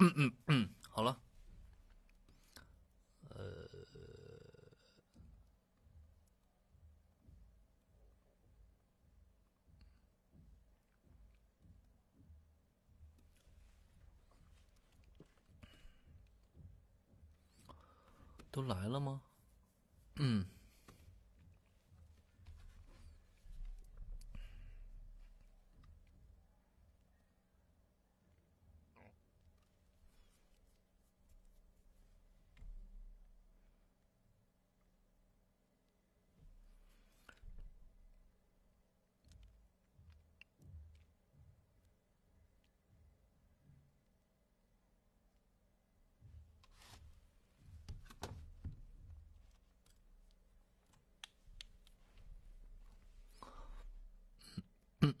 嗯嗯嗯，好了。呃，都来了吗？嗯。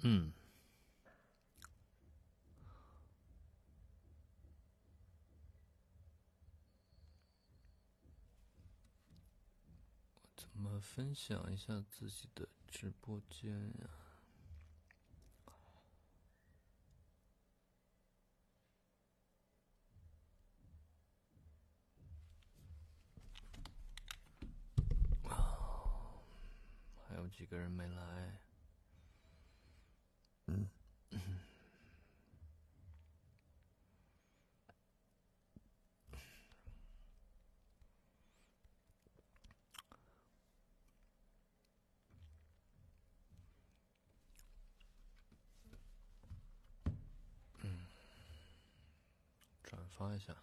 嗯，怎么分享一下自己的直播间呀？还有几个人没来。发一下。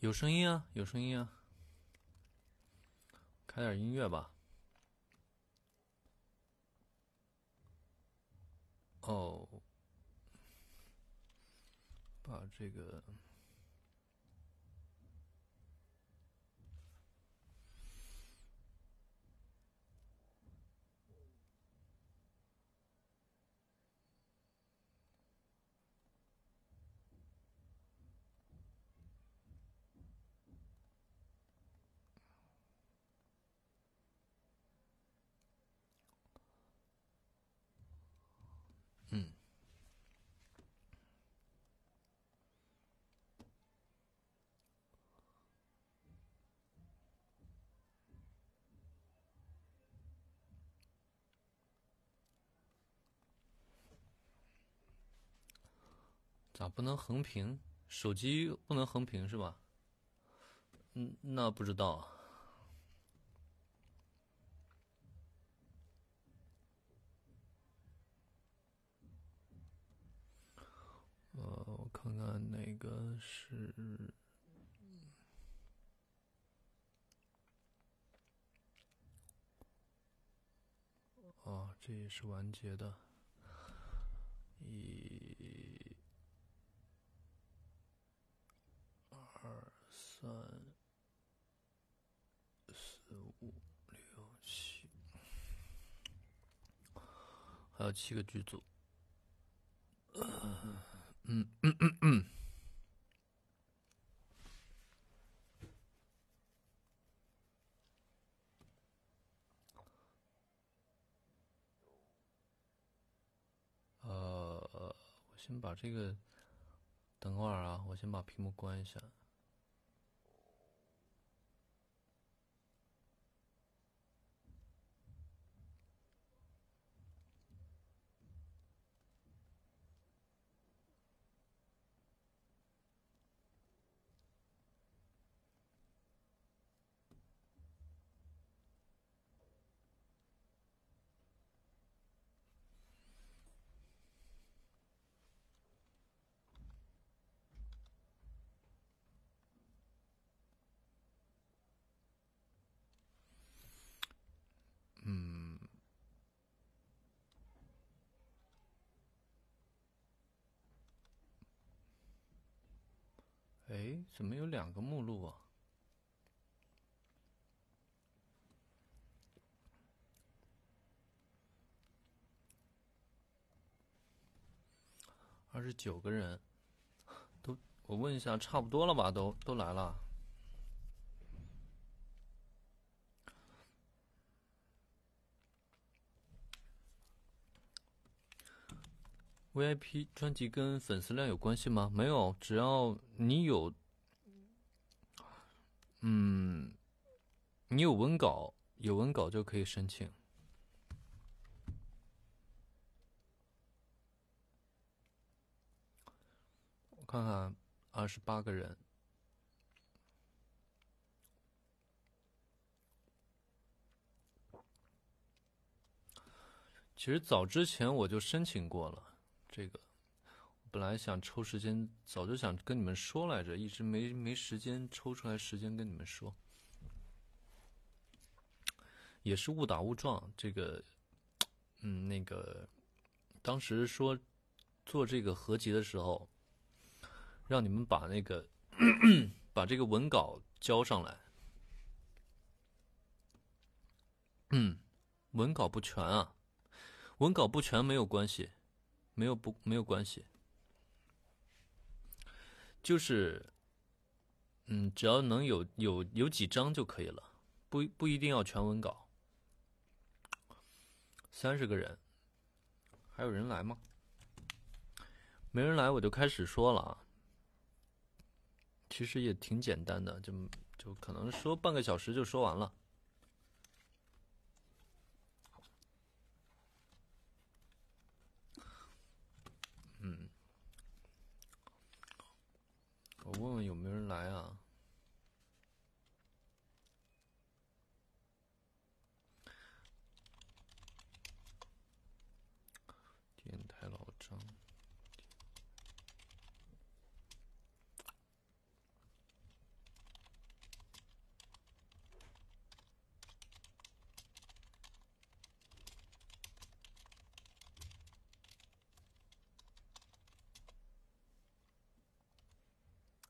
有声音啊，有声音啊，开点音乐吧。哦，把这个。咋不能横屏？手机不能横屏是吧？嗯，那不知道。呃，我看看哪个是……哦，这也是完结的。一。三四五六七，还有七个剧组。嗯嗯嗯嗯。呃，我先把这个，等会儿啊，我先把屏幕关一下。哎，怎么有两个目录啊？二十九个人，都我问一下，差不多了吧？都都来了。VIP 专辑跟粉丝量有关系吗？没有，只要你有，嗯，你有文稿，有文稿就可以申请。我看看，二十八个人。其实早之前我就申请过了。这个本来想抽时间，早就想跟你们说来着，一直没没时间抽出来时间跟你们说，也是误打误撞。这个，嗯，那个当时说做这个合集的时候，让你们把那个把这个文稿交上来，嗯，文稿不全啊，文稿不全没有关系。没有不没有关系，就是，嗯，只要能有有有几张就可以了，不不一定要全文稿。三十个人，还有人来吗？没人来，我就开始说了啊。其实也挺简单的，就就可能说半个小时就说完了。我问问有没有人来啊？电台老张。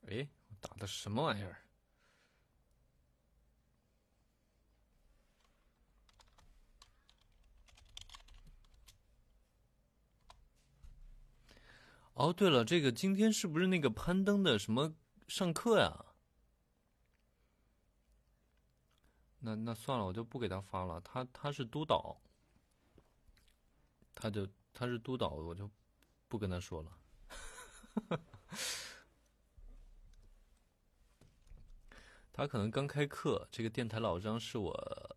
哎，我打什么玩意儿？哦，对了，这个今天是不是那个攀登的什么上课呀？那那算了，我就不给他发了。他他是督导，他就他是督导，我就不跟他说了。他可能刚开课，这个电台老张是我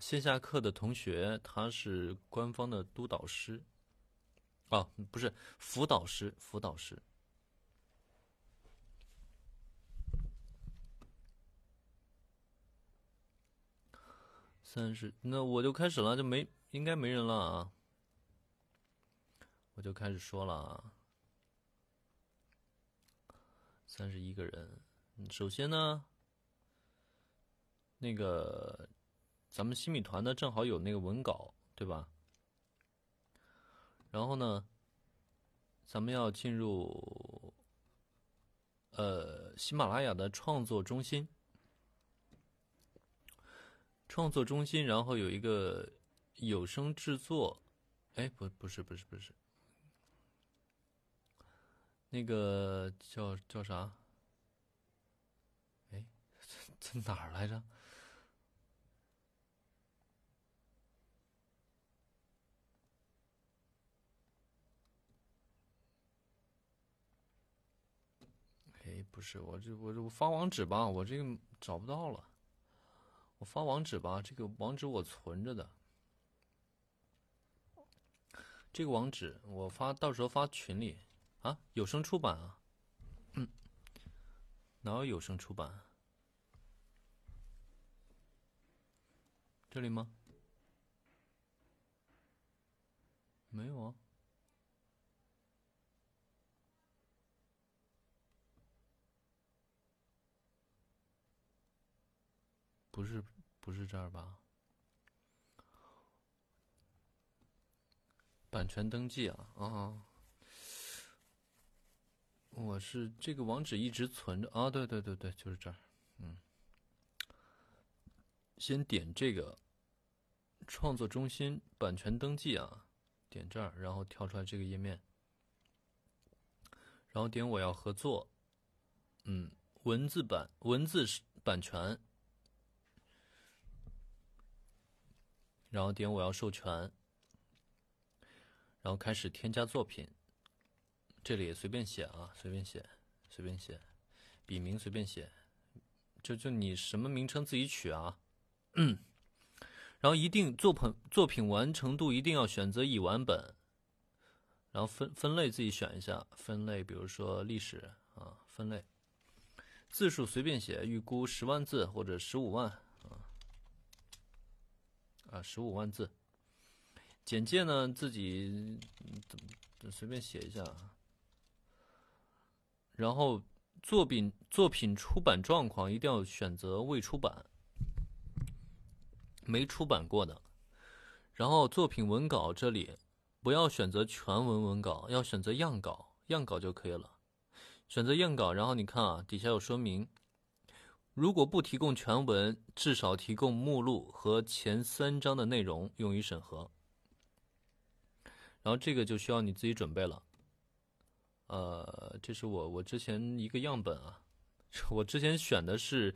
线下课的同学，他是官方的督导师，哦，不是辅导师，辅导师。三十，那我就开始了，就没应该没人了啊，我就开始说了啊，三十一个人，首先呢。那个，咱们新米团呢，正好有那个文稿，对吧？然后呢，咱们要进入呃喜马拉雅的创作中心，创作中心，然后有一个有声制作，哎，不，不是，不是，不是，那个叫叫啥？哎，在哪儿来着？哎，不是我这我这我发网址吧，我这个找不到了。我发网址吧，这个网址我存着的。这个网址我发到时候发群里啊，有声出版啊。嗯，哪有有声出版？这里吗？没有啊。不是，不是这儿吧？版权登记啊啊！我是这个网址一直存着啊，对对对对，就是这儿，嗯，先点这个创作中心版权登记啊，点这儿，然后跳出来这个页面，然后点我要合作，嗯，文字版文字版权，然后点我要授权，然后开始添加作品。这里随便写啊，随便写，随便写，笔名随便写，就就你什么名称自己取啊。然后一定作品作品完成度一定要选择已完本，然后分分类自己选一下，分类比如说历史啊，分类字数随便写，预估十万字或者十五万啊，十五万字。简介呢自己怎么随便写一下。然后作品作品出版状况一定要选择未出版、没出版过的。然后作品文稿这里不要选择全文文稿，要选择样稿，样稿就可以了。选择样稿，然后你看啊，底下有说明，如果不提供全文，至少提供目录和前三章的内容用于审核。然后这个就需要你自己准备了。呃，这是我我之前一个样本啊，我之前选的是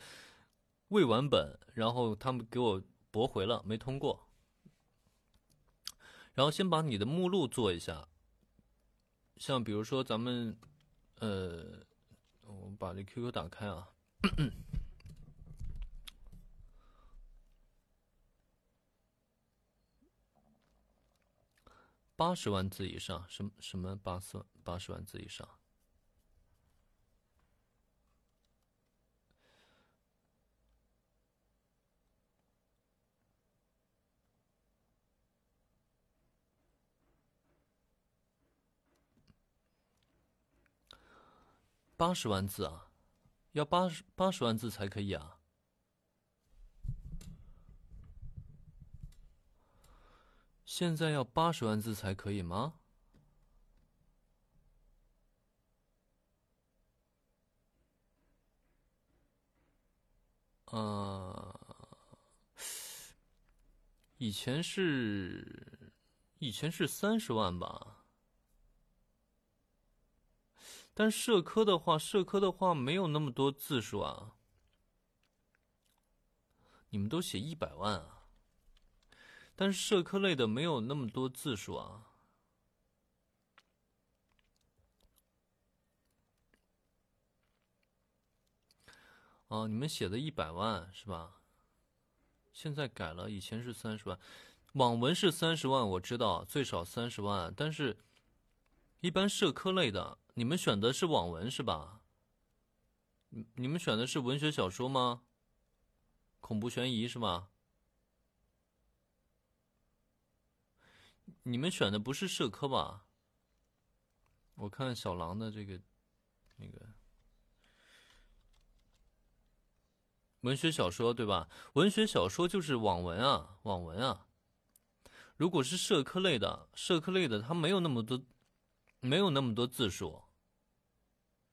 未完本，然后他们给我驳回了，没通过。然后先把你的目录做一下，像比如说咱们，呃，我把这 QQ 打开啊。八十万字以上，什么什么八十八十万字以上？八十万字啊，要八十八十万字才可以啊。现在要八十万字才可以吗？啊，以前是，以前是三十万吧。但社科的话，社科的话没有那么多字数啊。你们都写一百万啊？但是社科类的没有那么多字数啊。哦，你们写的一百万是吧？现在改了，以前是三十万，网文是三十万，我知道最少三十万。但是，一般社科类的，你们选的是网文是吧？你们选的是文学小说吗？恐怖悬疑是吗？你们选的不是社科吧？我看小狼的这个，那个文学小说对吧？文学小说就是网文啊，网文啊。如果是社科类的，社科类的它没有那么多，没有那么多字数。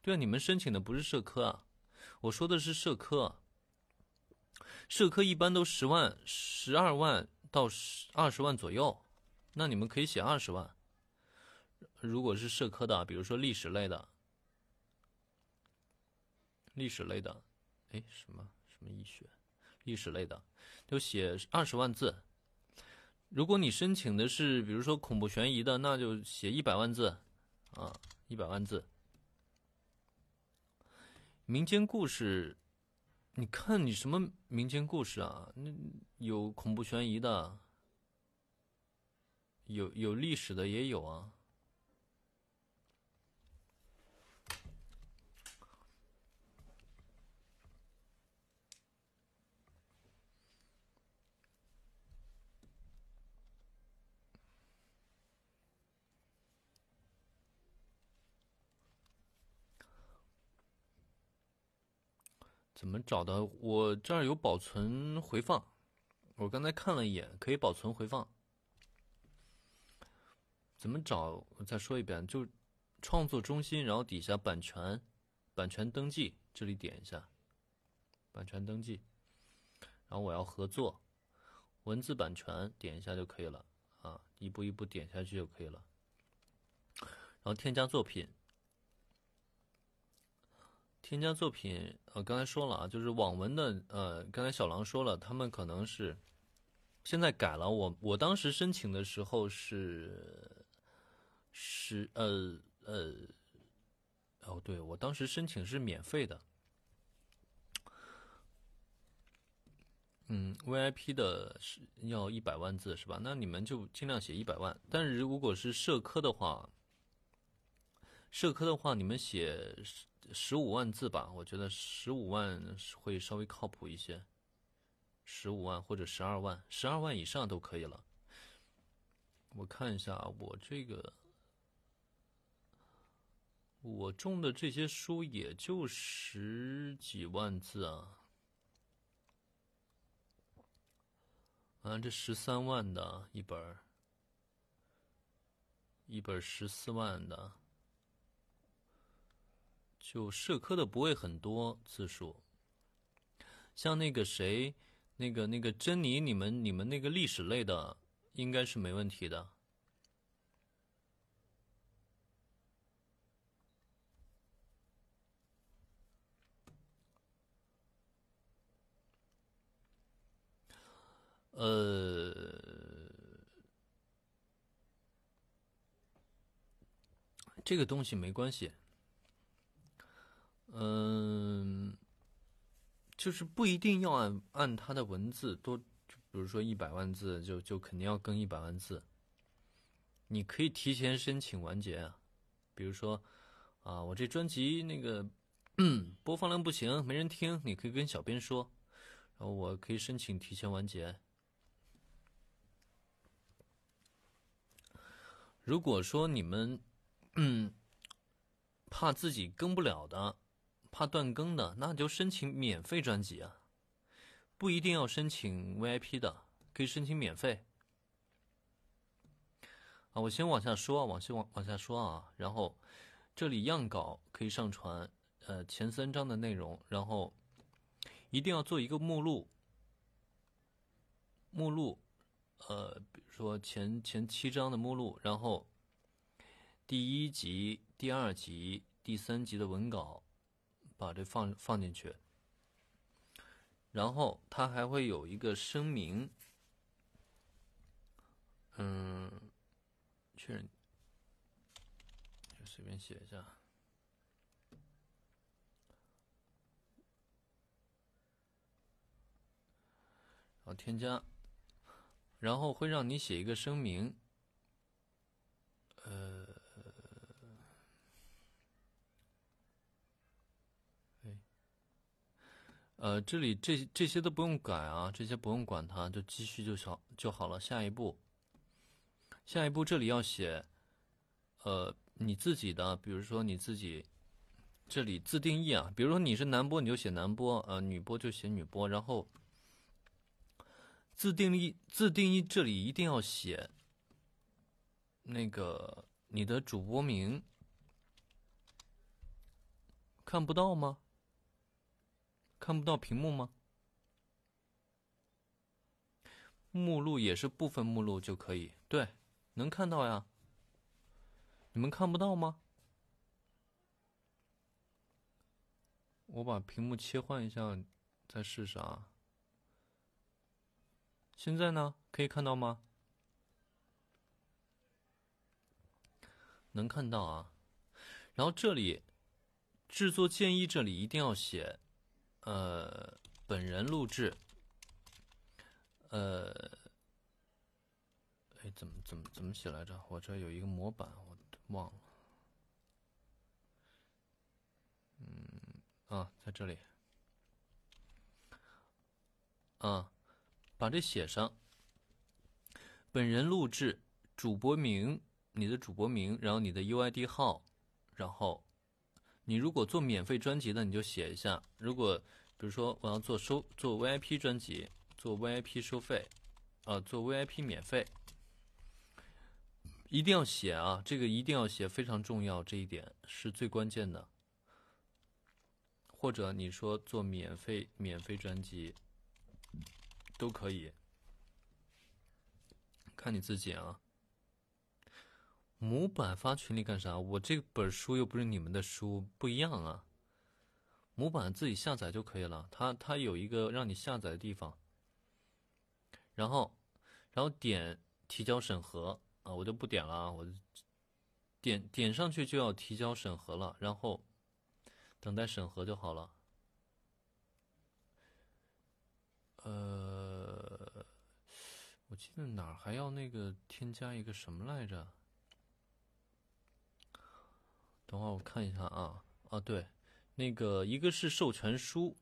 对啊，你们申请的不是社科啊，我说的是社科。社科一般都十万、十二万到十二十万左右。那你们可以写二十万。如果是社科的，比如说历史类的，历史类的，哎，什么什么医学，历史类的，就写二十万字。如果你申请的是，比如说恐怖悬疑的，那就写一百万字，啊，一百万字。民间故事，你看你什么民间故事啊？那有恐怖悬疑的。有有历史的也有啊，怎么找的？我这儿有保存回放，我刚才看了一眼，可以保存回放。怎么找？我再说一遍，就创作中心，然后底下版权，版权登记，这里点一下，版权登记，然后我要合作，文字版权点一下就可以了啊，一步一步点下去就可以了。然后添加作品，添加作品，呃，刚才说了啊，就是网文的，呃，刚才小狼说了，他们可能是现在改了，我我当时申请的时候是是呃。呃，哦，对我当时申请是免费的，嗯，VIP 的是要一百万字是吧？那你们就尽量写一百万。但是如果是社科的话，社科的话，你们写十十五万字吧，我觉得十五万会稍微靠谱一些，十五万或者十二万，十二万以上都可以了。我看一下我这个。我种的这些书也就十几万字啊，啊，这十三万的一本一本十四万的，就社科的不会很多字数，像那个谁，那个那个珍妮，你们你们那个历史类的应该是没问题的。呃，这个东西没关系。嗯，就是不一定要按按他的文字多，比如说一百万字，就就肯定要更一百万字。你可以提前申请完结啊，比如说啊，我这专辑那个 播放量不行，没人听，你可以跟小编说，然后我可以申请提前完结。如果说你们，嗯，怕自己更不了的，怕断更的，那就申请免费专辑啊，不一定要申请 VIP 的，可以申请免费。啊，我先往下说啊，往下往往下说啊，然后这里样稿可以上传，呃，前三章的内容，然后一定要做一个目录，目录。呃，比如说前前七章的目录，然后第一集、第二集、第三集的文稿，把这放放进去，然后它还会有一个声明，嗯，确认，随便写一下，然后添加。然后会让你写一个声明，呃，呃，这里这这些都不用改啊，这些不用管它，就继续就好就好了。下一步，下一步这里要写，呃，你自己的，比如说你自己，这里自定义啊，比如说你是男播，你就写男播，呃，女播就写女播，然后。自定义，自定义，这里一定要写那个你的主播名，看不到吗？看不到屏幕吗？目录也是部分目录就可以，对，能看到呀。你们看不到吗？我把屏幕切换一下，再试试啊。现在呢，可以看到吗？能看到啊。然后这里制作建议，这里一定要写，呃，本人录制，呃，哎，怎么怎么怎么写来着？我这有一个模板，我忘了。嗯，啊，在这里，啊。把这写上，本人录制，主播名，你的主播名，然后你的 UID 号，然后你如果做免费专辑的，你就写一下。如果比如说我要做收做 VIP 专辑，做 VIP 收费，呃，做 VIP 免费，一定要写啊，这个一定要写，非常重要，这一点是最关键的。或者你说做免费免费专辑都可以，看你自己啊。模板发群里干啥？我这本书又不是你们的书，不一样啊。模板自己下载就可以了，它它有一个让你下载的地方，然后然后点提交审核啊，我就不点了啊，我点点上去就要提交审核了，然后等待审核就好了。呃，我记得哪儿还要那个添加一个什么来着？等会儿我看一下啊啊，对，那个一个是授权书，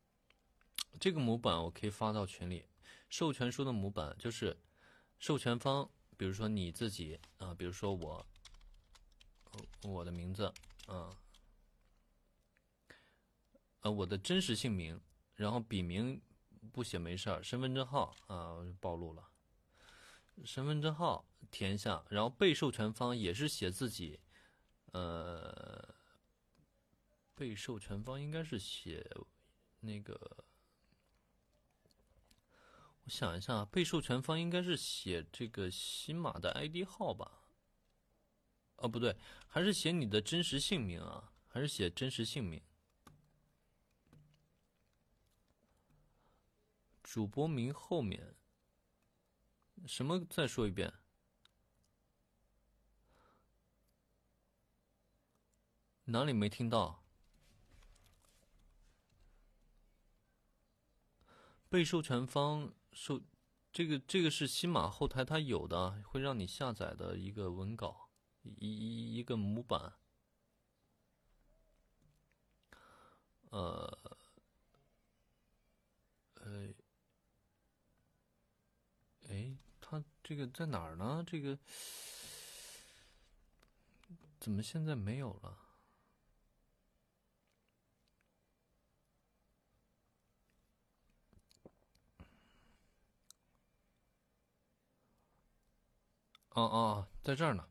这个模板我可以发到群里。授权书的模板就是授权方，比如说你自己啊，比如说我，我的名字啊，呃，我的真实姓名，然后笔名不写没事儿，身份证号啊暴露了，身份证号填一下，然后被授权方也是写自己。呃，被授权方应该是写那个，我想一下啊，被授权方应该是写这个新马的 ID 号吧？哦，不对，还是写你的真实姓名啊？还是写真实姓名？主播名后面什么？再说一遍。哪里没听到？被授权方授这个这个是新马后台它有的，会让你下载的一个文稿，一一一个模板。呃，哎，它这个在哪儿呢？这个怎么现在没有了？哦哦，在这儿呢，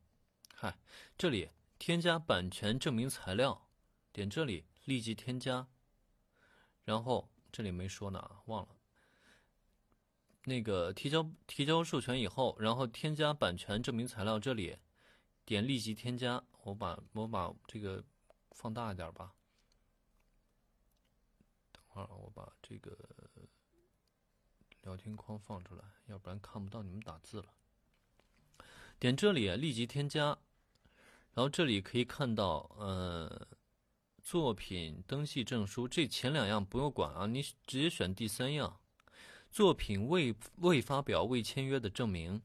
嗨，这里添加版权证明材料，点这里立即添加，然后这里没说呢，忘了。那个提交提交授权以后，然后添加版权证明材料，这里点立即添加。我把我把这个放大一点吧，等会儿我把这个聊天框放出来，要不然看不到你们打字了。点这里立即添加，然后这里可以看到，呃，作品登记证书这前两样不用管啊，你直接选第三样，作品未未发表未签约的证明，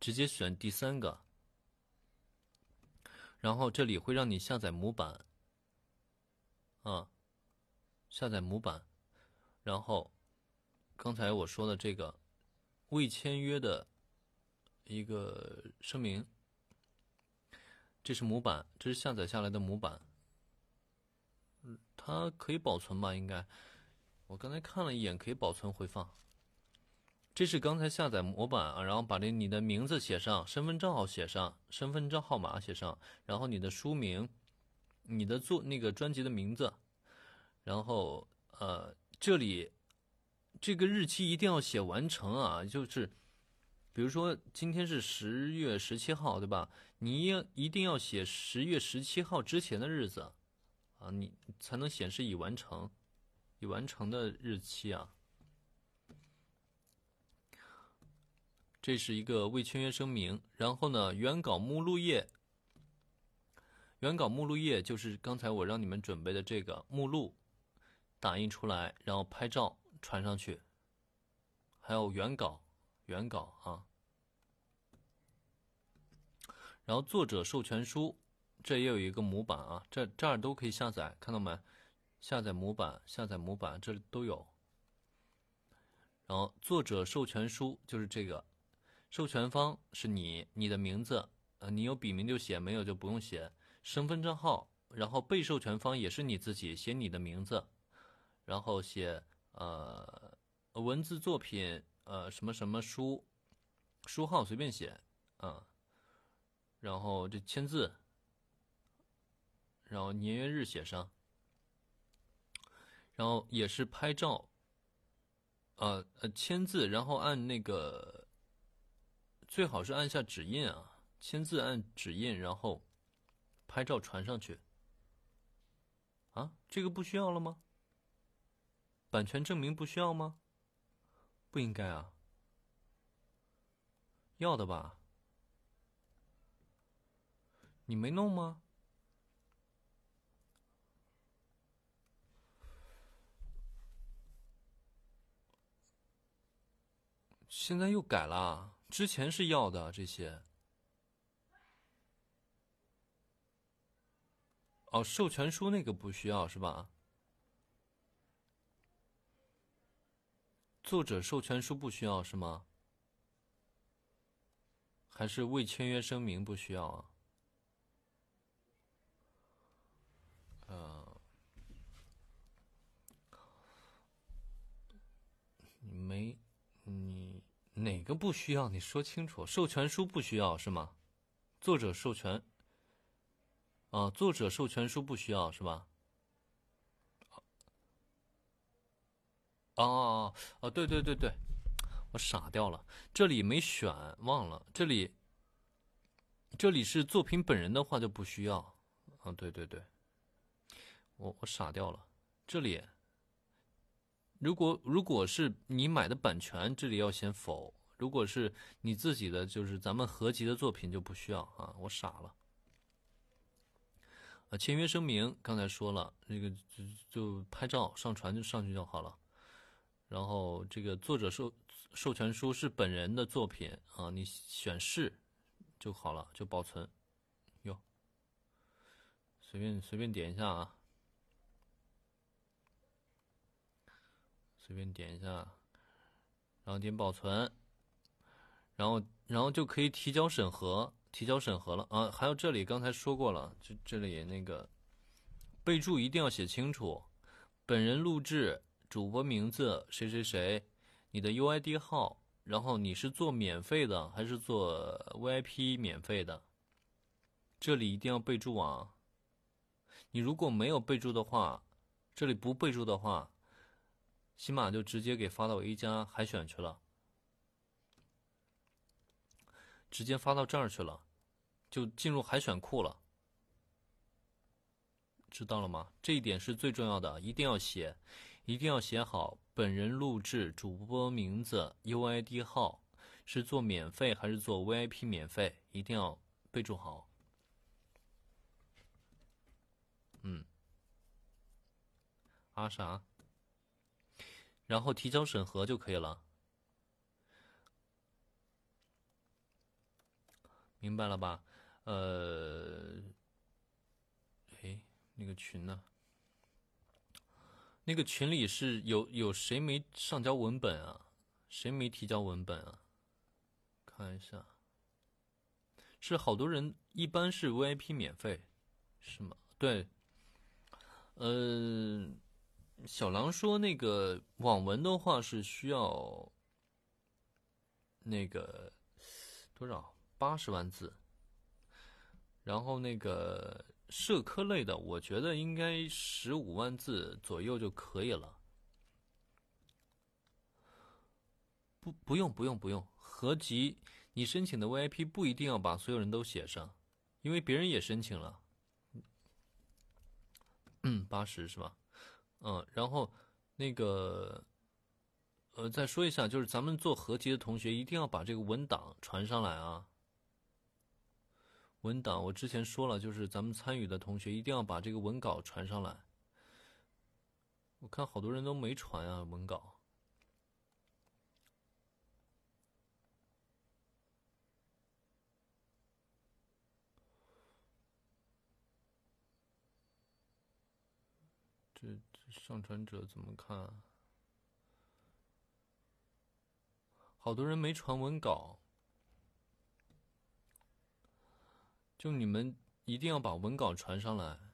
直接选第三个，然后这里会让你下载模板，啊，下载模板，然后刚才我说的这个未签约的。一个声明，这是模板，这是下载下来的模板，嗯，它可以保存吧？应该，我刚才看了一眼，可以保存回放。这是刚才下载模板啊，然后把这你的名字写上，身份证号写上，身份证号码写上，然后你的书名，你的做那个专辑的名字，然后呃，这里这个日期一定要写完成啊，就是。比如说今天是十月十七号，对吧？你一一定要写十月十七号之前的日子，啊，你才能显示已完成，已完成的日期啊。这是一个未签约声明。然后呢，原稿目录页，原稿目录页就是刚才我让你们准备的这个目录，打印出来，然后拍照传上去，还有原稿。原稿啊，然后作者授权书，这也有一个模板啊，这这儿都可以下载，看到没？下载模板，下载模板，这里都有。然后作者授权书就是这个，授权方是你，你的名字，呃，你有笔名就写，没有就不用写。身份证号，然后被授权方也是你自己，写你的名字，然后写呃文字作品。呃，什么什么书，书号随便写，啊，然后这签字，然后年月日写上，然后也是拍照，呃呃签字，然后按那个，最好是按下指印啊，签字按指印，然后拍照传上去。啊，这个不需要了吗？版权证明不需要吗？不应该啊，要的吧？你没弄吗？现在又改了，之前是要的这些。哦，授权书那个不需要是吧？作者授权书不需要是吗？还是未签约声明不需要啊？呃，你没哪个不需要？你说清楚。授权书不需要是吗？作者授权啊，作者授权书不需要是吧？哦哦哦，对对对对，我傻掉了，这里没选，忘了这里。这里是作品本人的话就不需要，啊，对对对，我我傻掉了，这里。如果如果是你买的版权，这里要写否；如果是你自己的，就是咱们合集的作品就不需要啊，我傻了。啊，签约声明刚才说了，那个就就拍照上传就上去就好了。然后这个作者授授权书是本人的作品啊，你选是就好了，就保存。哟，随便随便点一下啊，随便点一下，然后点保存，然后然后就可以提交审核，提交审核了啊。还有这里刚才说过了，这这里那个备注一定要写清楚，本人录制。主播名字谁谁谁，你的 UID 号，然后你是做免费的还是做 VIP 免费的？这里一定要备注啊！你如果没有备注的话，这里不备注的话，起码就直接给发到 A 加海选去了，直接发到这儿去了，就进入海选库了，知道了吗？这一点是最重要的，一定要写。一定要写好本人录制、主播名字、UID 号，是做免费还是做 VIP 免费？一定要备注好。嗯，啊啥？然后提交审核就可以了。明白了吧？呃，哎，那个群呢？那个群里是有有谁没上交文本啊？谁没提交文本啊？看一下，是好多人，一般是 VIP 免费，是吗？对，呃，小狼说那个网文的话是需要那个多少八十万字，然后那个。社科类的，我觉得应该十五万字左右就可以了。不，不用，不用，不用。合集，你申请的 VIP 不一定要把所有人都写上，因为别人也申请了。嗯，八十是吧？嗯，然后那个，呃，再说一下，就是咱们做合集的同学一定要把这个文档传上来啊。文档，我之前说了，就是咱们参与的同学一定要把这个文稿传上来。我看好多人都没传啊，文稿。这这上传者怎么看？好多人没传文稿。就你们一定要把文稿传上来，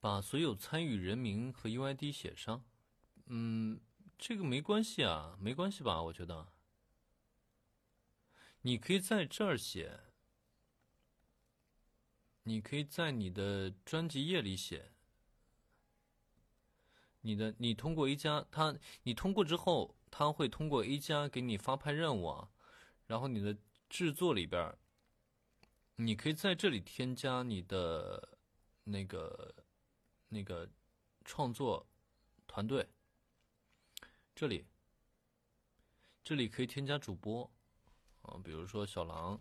把所有参与人名和 UID 写上。嗯，这个没关系啊，没关系吧？我觉得，你可以在这儿写，你可以在你的专辑页里写。你的，你通过 A 加，他，你通过之后，他会通过 A 加给你发派任务啊，然后你的制作里边，你可以在这里添加你的那个那个创作团队。这里，这里可以添加主播，啊，比如说小狼，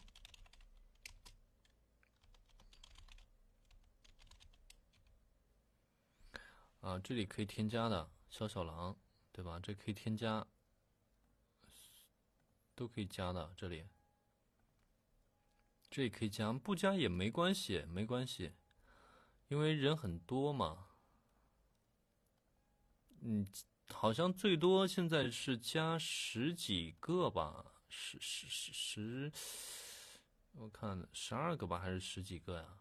啊，这里可以添加的小小狼，对吧？这可以添加，都可以加的。这里，这里可以加，不加也没关系，没关系，因为人很多嘛。嗯。好像最多现在是加十几个吧，十十十十，我看十二个吧，还是十几个呀？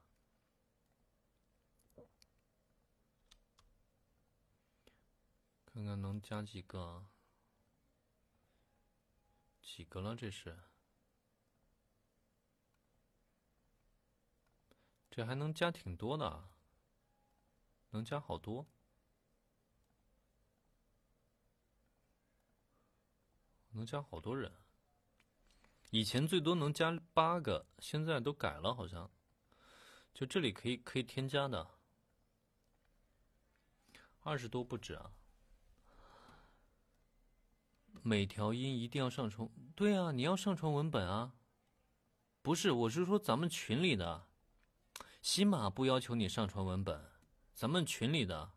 看看能加几个？几个了？这是？这还能加挺多的，能加好多。能加好多人，以前最多能加八个，现在都改了，好像。就这里可以可以添加的，二十多不止啊。每条音一定要上传，对啊，你要上传文本啊。不是，我是说咱们群里的，起码不要求你上传文本，咱们群里的，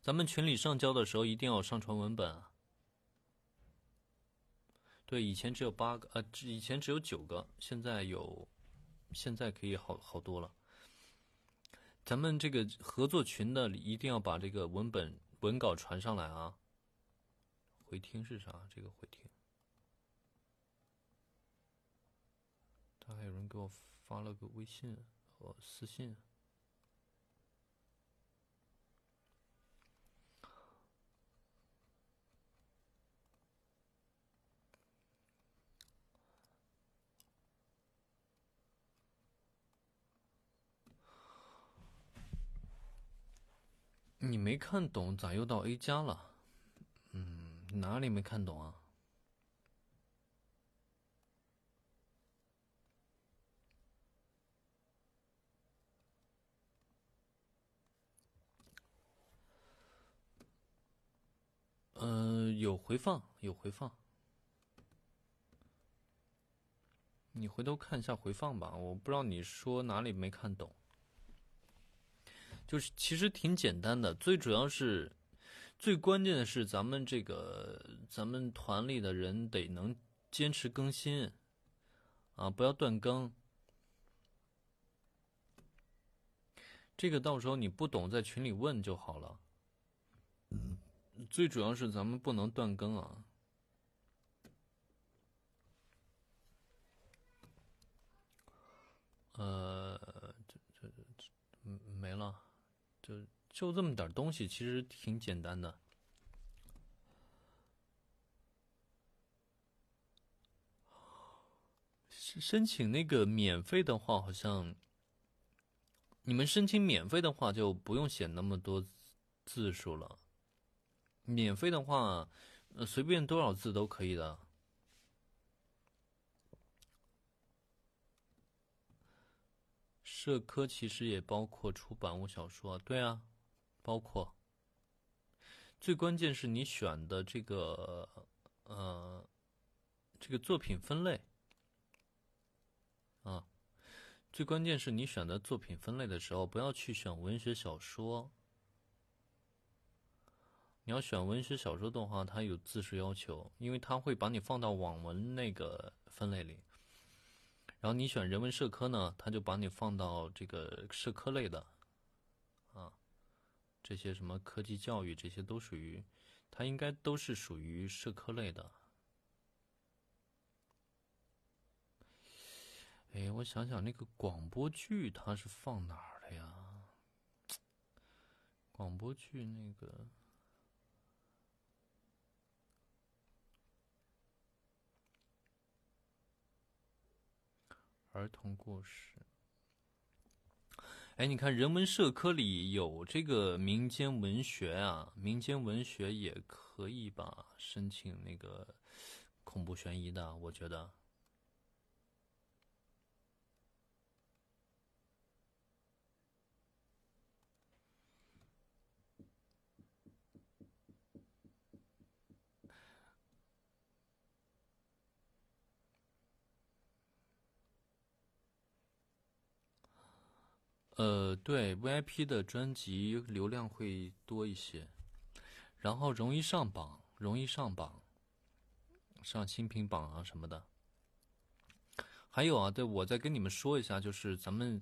咱们群里上交的时候一定要上传文本啊。对，以前只有八个，呃，以前只有九个，现在有，现在可以好好多了。咱们这个合作群的一定要把这个文本文稿传上来啊。回听是啥？这个回听，他还有人给我发了个微信和私信。你没看懂，咋又到 A 加了？嗯，哪里没看懂啊？嗯，有回放，有回放。你回头看一下回放吧，我不知道你说哪里没看懂。就是其实挺简单的，最主要是，最关键的是咱们这个咱们团里的人得能坚持更新，啊，不要断更。这个到时候你不懂在群里问就好了。最主要是咱们不能断更啊。呃，这这这，没了。就这么点东西，其实挺简单的。申请那个免费的话，好像你们申请免费的话就不用写那么多字数了。免费的话，呃，随便多少字都可以的。社科其实也包括出版物小说，对啊，包括。最关键是你选的这个，呃，这个作品分类，啊，最关键是你选的作品分类的时候，不要去选文学小说。你要选文学小说的话，它有字数要求，因为它会把你放到网文那个分类里。然后你选人文社科呢，它就把你放到这个社科类的，这些什么科技教育这些都属于，它应该都是属于社科类的。哎，我想想，那个广播剧它是放哪儿的呀？广播剧那个儿童故事。哎，你看人文社科里有这个民间文学啊，民间文学也可以吧？申请那个恐怖悬疑的，我觉得。呃，对，VIP 的专辑流量会多一些，然后容易上榜，容易上榜，上新品榜啊什么的。还有啊，对我再跟你们说一下，就是咱们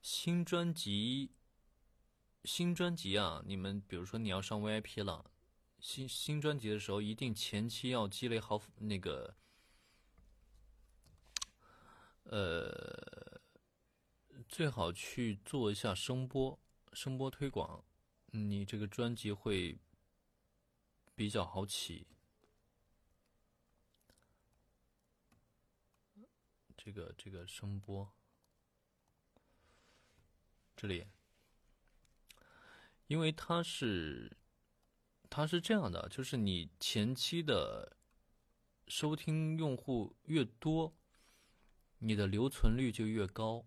新专辑，新专辑啊，你们比如说你要上 VIP 了，新新专辑的时候，一定前期要积累好那个，呃。最好去做一下声波，声波推广，你这个专辑会比较好起。这个这个声波，这里，因为它是它是这样的，就是你前期的收听用户越多，你的留存率就越高。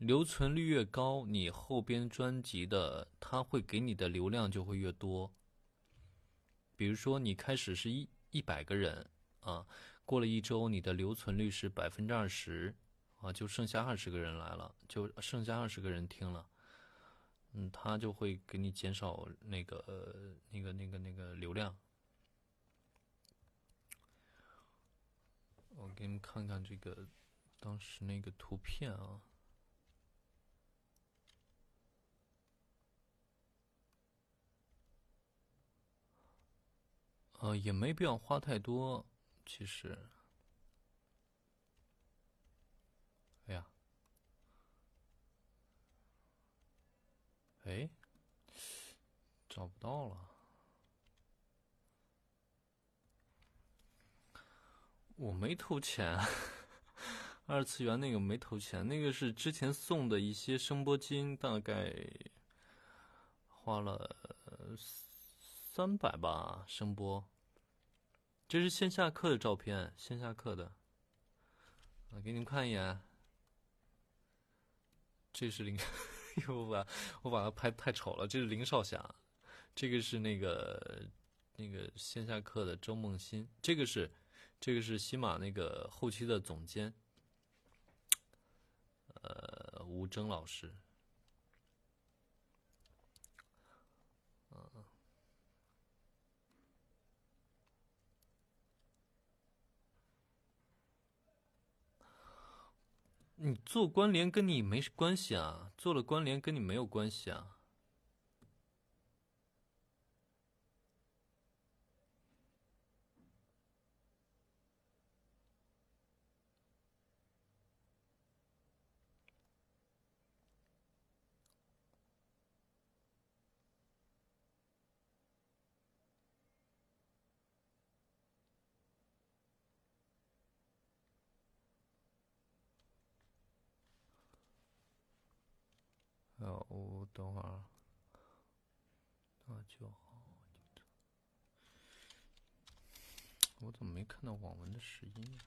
留存率越高，你后边专辑的它会给你的流量就会越多。比如说，你开始是一一百个人啊，过了一周，你的留存率是百分之二十啊，就剩下二十个人来了，就剩下二十个人听了，嗯，他就会给你减少那个那个那个那个流量。我给你们看看这个当时那个图片啊。呃，也没必要花太多，其实。哎呀，哎，找不到了。我没投钱，二次元那个没投钱，那个是之前送的一些声波金，大概花了。三百吧，声波。这是线下课的照片，线下课的。我给你们看一眼。这是林，我把我把它拍太丑了。这是林少霞，这个是那个那个线下课的周梦欣，这个是这个是西马那个后期的总监，呃，吴征老师。你做关联跟你没关系啊，做了关联跟你没有关系啊。哦，等会儿，那就好。我怎么没看到网文的试音？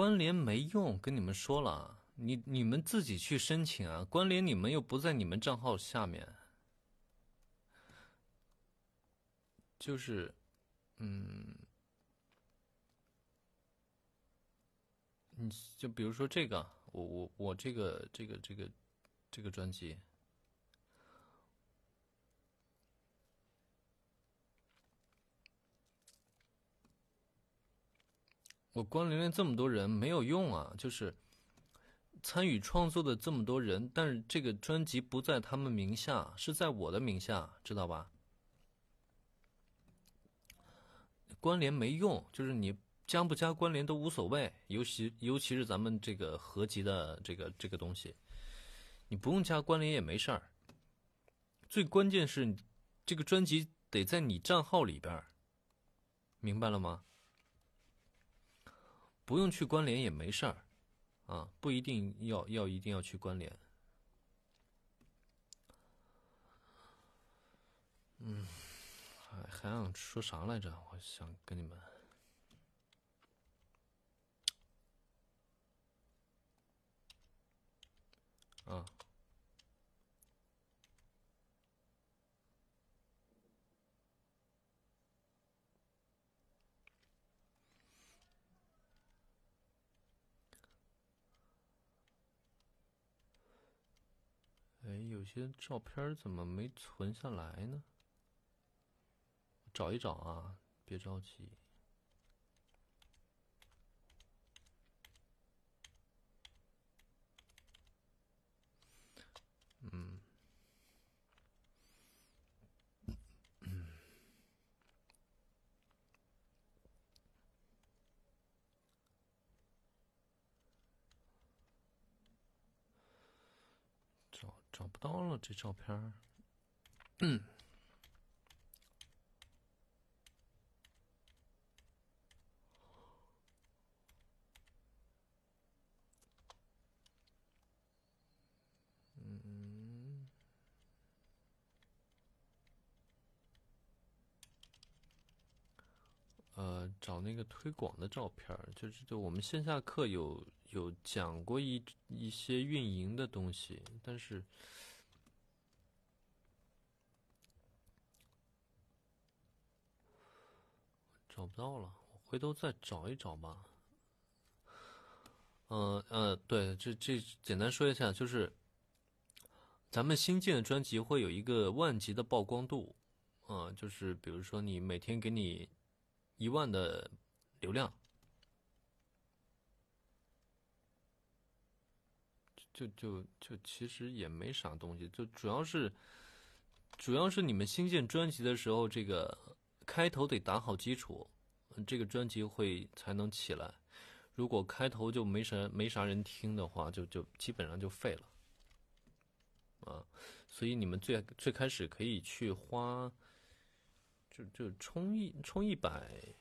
关联没用，跟你们说了，你你们自己去申请啊。关联你们又不在你们账号下面，就是，嗯，你就比如说这个，我我我这个这个这个这个专辑。我关联了这么多人没有用啊，就是参与创作的这么多人，但是这个专辑不在他们名下，是在我的名下，知道吧？关联没用，就是你加不加关联都无所谓，尤其尤其是咱们这个合集的这个这个东西，你不用加关联也没事儿。最关键是，这个专辑得在你账号里边明白了吗？不用去关联也没事儿，啊，不一定要要一定要去关联。嗯，还还想说啥来着？我想跟你们，啊。哎，有些照片怎么没存下来呢？找一找啊，别着急。嗯。找不到了，这照片儿。嗯。呃，找那个推广的照片儿，就是就我们线下课有。有讲过一一些运营的东西，但是找不到了，我回头再找一找吧。嗯呃，对，这这简单说一下，就是咱们新建的专辑会有一个万级的曝光度，嗯，就是比如说你每天给你一万的流量。就就就其实也没啥东西，就主要是，主要是你们新建专辑的时候，这个开头得打好基础，这个专辑会才能起来。如果开头就没啥没啥人听的话，就就基本上就废了。啊，所以你们最最开始可以去花，就就充一充一百，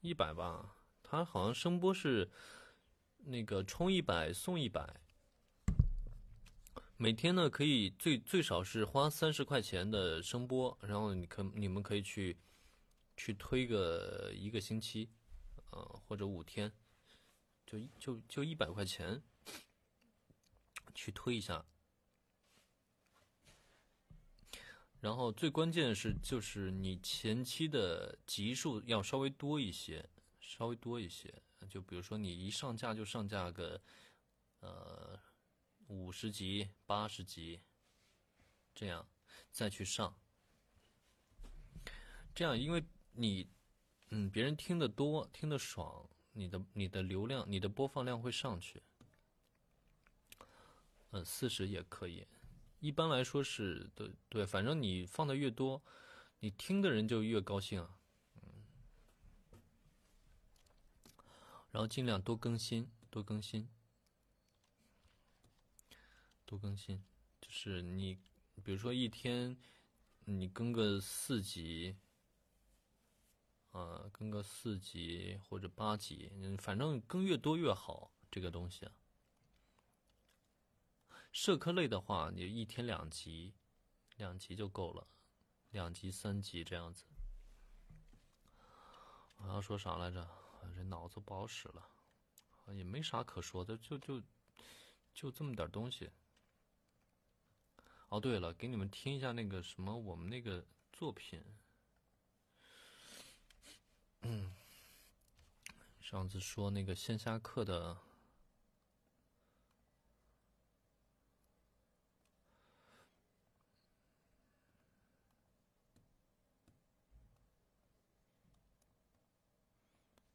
一百吧。他好像声波是那个充一百送一百。每天呢，可以最最少是花三十块钱的声波，然后你可你们可以去去推个一个星期，呃或者五天，就就就一百块钱去推一下。然后最关键的是，就是你前期的集数要稍微多一些，稍微多一些。就比如说你一上架就上架个，呃。五十集、八十集，这样再去上，这样因为你，嗯，别人听得多、听得爽，你的你的流量、你的播放量会上去。嗯，四十也可以，一般来说是对对，反正你放的越多，你听的人就越高兴啊。嗯，然后尽量多更新，多更新。多更新，就是你，比如说一天，你更个四集，呃，更个四级或者八级，反正更越多越好。这个东西啊，社科类的话，你一天两集，两集就够了，两集三集这样子。我要说啥来着？这脑子不好使了，也没啥可说的，就就就这么点东西。哦，对了，给你们听一下那个什么，我们那个作品。上次说那个线下课的，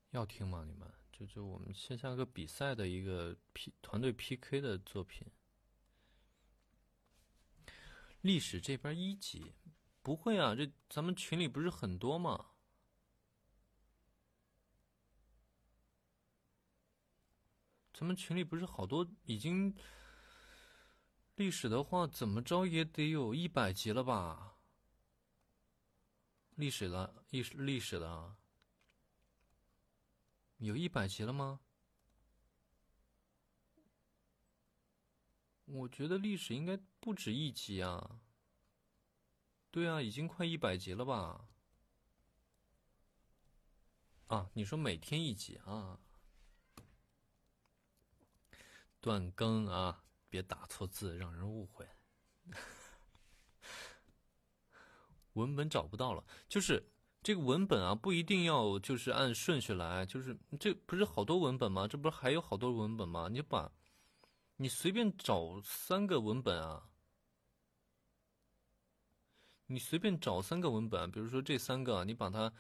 要听吗？你们就就我们线下个比赛的一个 P 团队 PK 的作品。历史这边一级不会啊，这咱们群里不是很多吗？咱们群里不是好多已经历史的话，怎么着也得有一百集了吧？历史的历史历史的，有一百集了吗？我觉得历史应该不止一集啊。对啊，已经快一百集了吧？啊，你说每天一集啊？断更啊！别打错字，让人误会。文本找不到了，就是这个文本啊，不一定要就是按顺序来，就是这不是好多文本吗？这不是还有好多文本吗？你把，你随便找三个文本啊，你随便找三个文本，比如说这三个，你把它，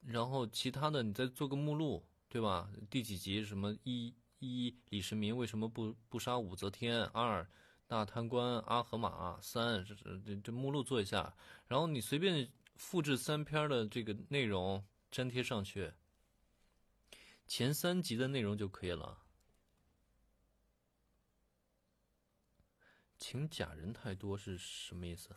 然后其他的你再做个目录，对吧？第几集什么一？一李世民为什么不不杀武则天？二大贪官阿合马？三这这这目录做一下，然后你随便复制三篇的这个内容粘贴上去，前三集的内容就可以了。请假人太多是什么意思？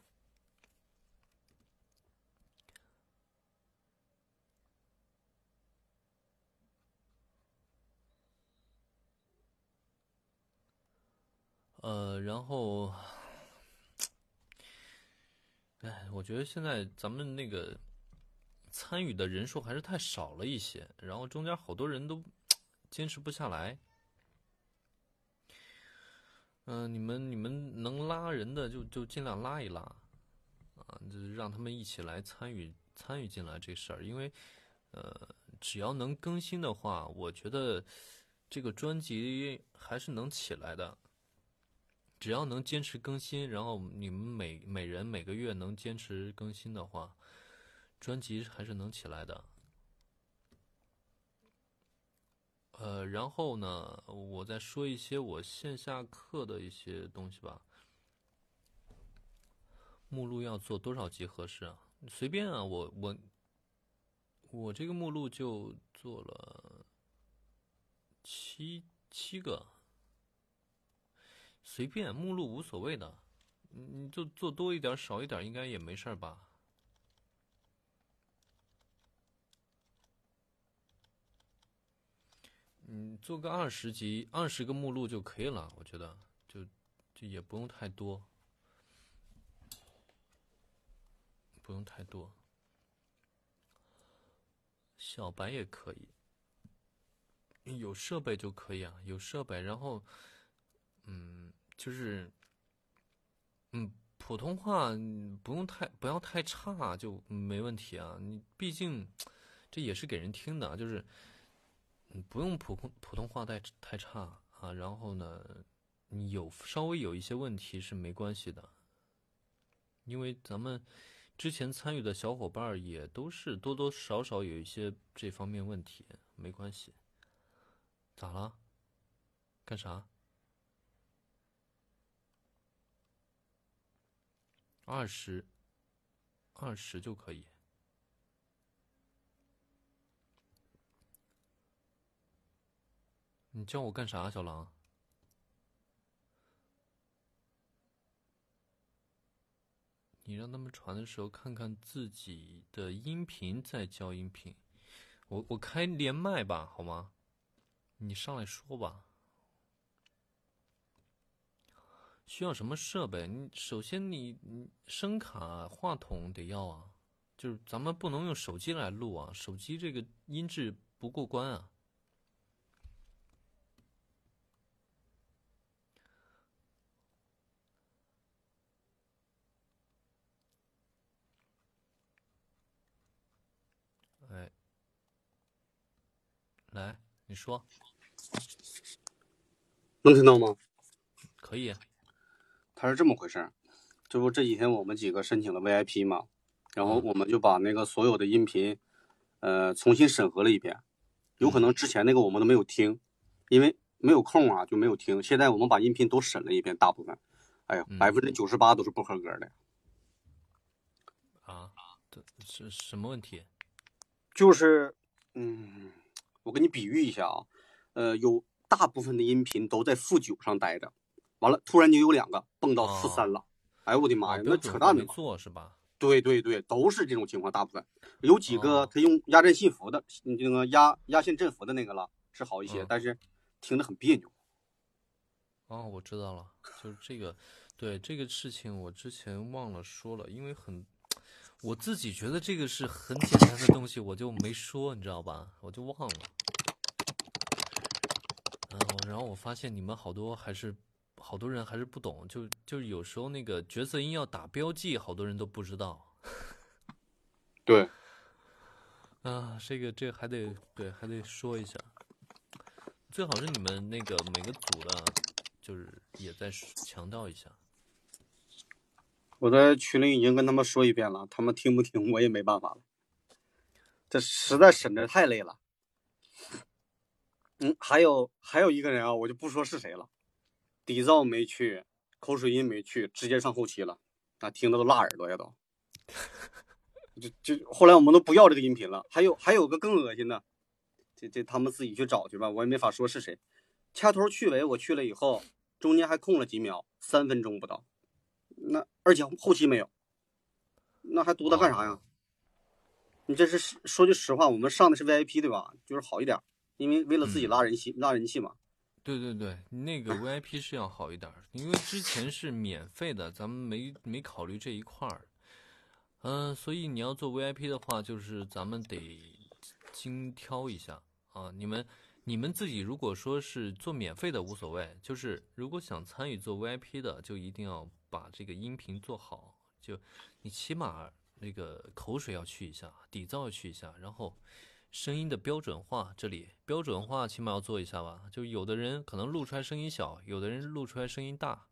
呃，然后，哎，我觉得现在咱们那个参与的人数还是太少了一些，然后中间好多人都坚持不下来。嗯，你们你们能拉人的就就尽量拉一拉，啊，就是让他们一起来参与参与进来这事儿，因为呃，只要能更新的话，我觉得这个专辑还是能起来的。只要能坚持更新，然后你们每每人每个月能坚持更新的话，专辑还是能起来的。呃，然后呢，我再说一些我线下课的一些东西吧。目录要做多少集合适啊？随便啊，我我我这个目录就做了七七个。随便目录无所谓的，你就做多一点少一点应该也没事吧？嗯，做个二十集二十个目录就可以了，我觉得就就也不用太多，不用太多。小白也可以，有设备就可以啊，有设备，然后。嗯，就是，嗯，普通话不用太不要太差就没问题啊。你毕竟这也是给人听的，就是，嗯，不用普通普通话太太差啊。然后呢，你有稍微有一些问题是没关系的，因为咱们之前参与的小伙伴也都是多多少少有一些这方面问题，没关系。咋了？干啥？二十，二十就可以。你叫我干啥，小狼？你让他们传的时候看看自己的音频，再交音频。我我开连麦吧，好吗？你上来说吧。需要什么设备？你首先你你声卡、话筒得要啊，就是咱们不能用手机来录啊，手机这个音质不过关啊。哎，来，你说，能听到吗？可以。它是这么回事儿，这不这几天我们几个申请了 VIP 嘛，然后我们就把那个所有的音频，呃，重新审核了一遍，有可能之前那个我们都没有听，因为没有空啊，就没有听。现在我们把音频都审了一遍，大部分，哎呀，百分之九十八都是不合格的。啊，这是什么问题？就是，嗯，我给你比喻一下啊，呃，有大部分的音频都在负九上待着，完了突然就有两个蹦到四三了，哎呦我的妈呀，那扯淡没做是吧？对对对，都是这种情况，大部分有几个他用压阵信符的，那个压压线振幅的那个了是好一些，但是听着很别扭。哦，我知道了，就是这个，对这个事情我之前忘了说了，因为很。我自己觉得这个是很简单的东西，我就没说，你知道吧？我就忘了。嗯，然后我发现你们好多还是好多人还是不懂，就就有时候那个角色音要打标记，好多人都不知道。对。啊，这个这个还得对，还得说一下。最好是你们那个每个组的，就是也在强调一下。我在群里已经跟他们说一遍了，他们听不听我也没办法了。这实在审的太累了。嗯，还有还有一个人啊，我就不说是谁了。底噪没去，口水音没去，直接上后期了，啊，听的都辣耳朵呀都。就就后来我们都不要这个音频了。还有还有个更恶心的，这这他们自己去找去吧，我也没法说是谁。掐头去尾，我去了以后，中间还空了几秒，三分钟不到。那而且后期没有，那还读它干啥呀？你这是说句实话，我们上的是 VIP 对吧？就是好一点，因为为了自己拉人气，拉人气嘛。对对对，那个 VIP 是要好一点，因为之前是免费的，咱们没没考虑这一块儿。嗯，所以你要做 VIP 的话，就是咱们得精挑一下啊。你们你们自己如果说是做免费的无所谓，就是如果想参与做 VIP 的，就一定要。把这个音频做好，就你起码那个口水要去一下，底噪要去一下，然后声音的标准化，这里标准化起码要做一下吧。就有的人可能录出来声音小，有的人录出来声音大，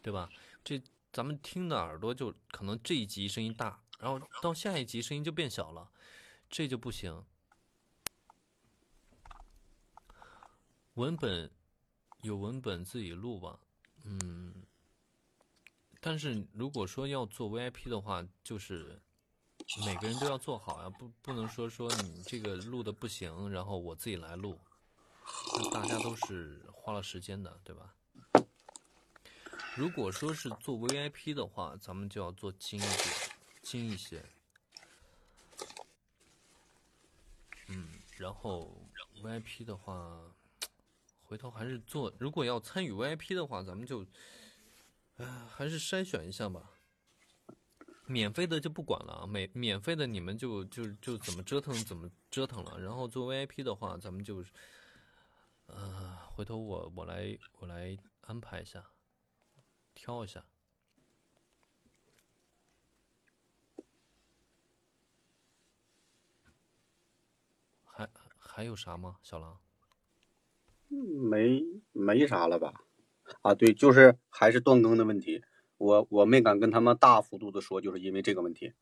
对吧？这咱们听的耳朵就可能这一集声音大，然后到下一集声音就变小了，这就不行。文本有文本自己录吧，嗯。但是如果说要做 VIP 的话，就是每个人都要做好呀，不不能说说你这个录的不行，然后我自己来录，大家都是花了时间的，对吧？如果说是做 VIP 的话，咱们就要做精一点，精一些。嗯，然后 VIP 的话，回头还是做。如果要参与 VIP 的话，咱们就。还是筛选一下吧。免费的就不管了啊，免免费的你们就就就怎么折腾怎么折腾了。然后做 VIP 的话，咱们就，呃，回头我我来我来安排一下，挑一下。还还有啥吗，小狼？没没啥了吧？啊，对，就是还是断更的问题，我我没敢跟他们大幅度的说，就是因为这个问题，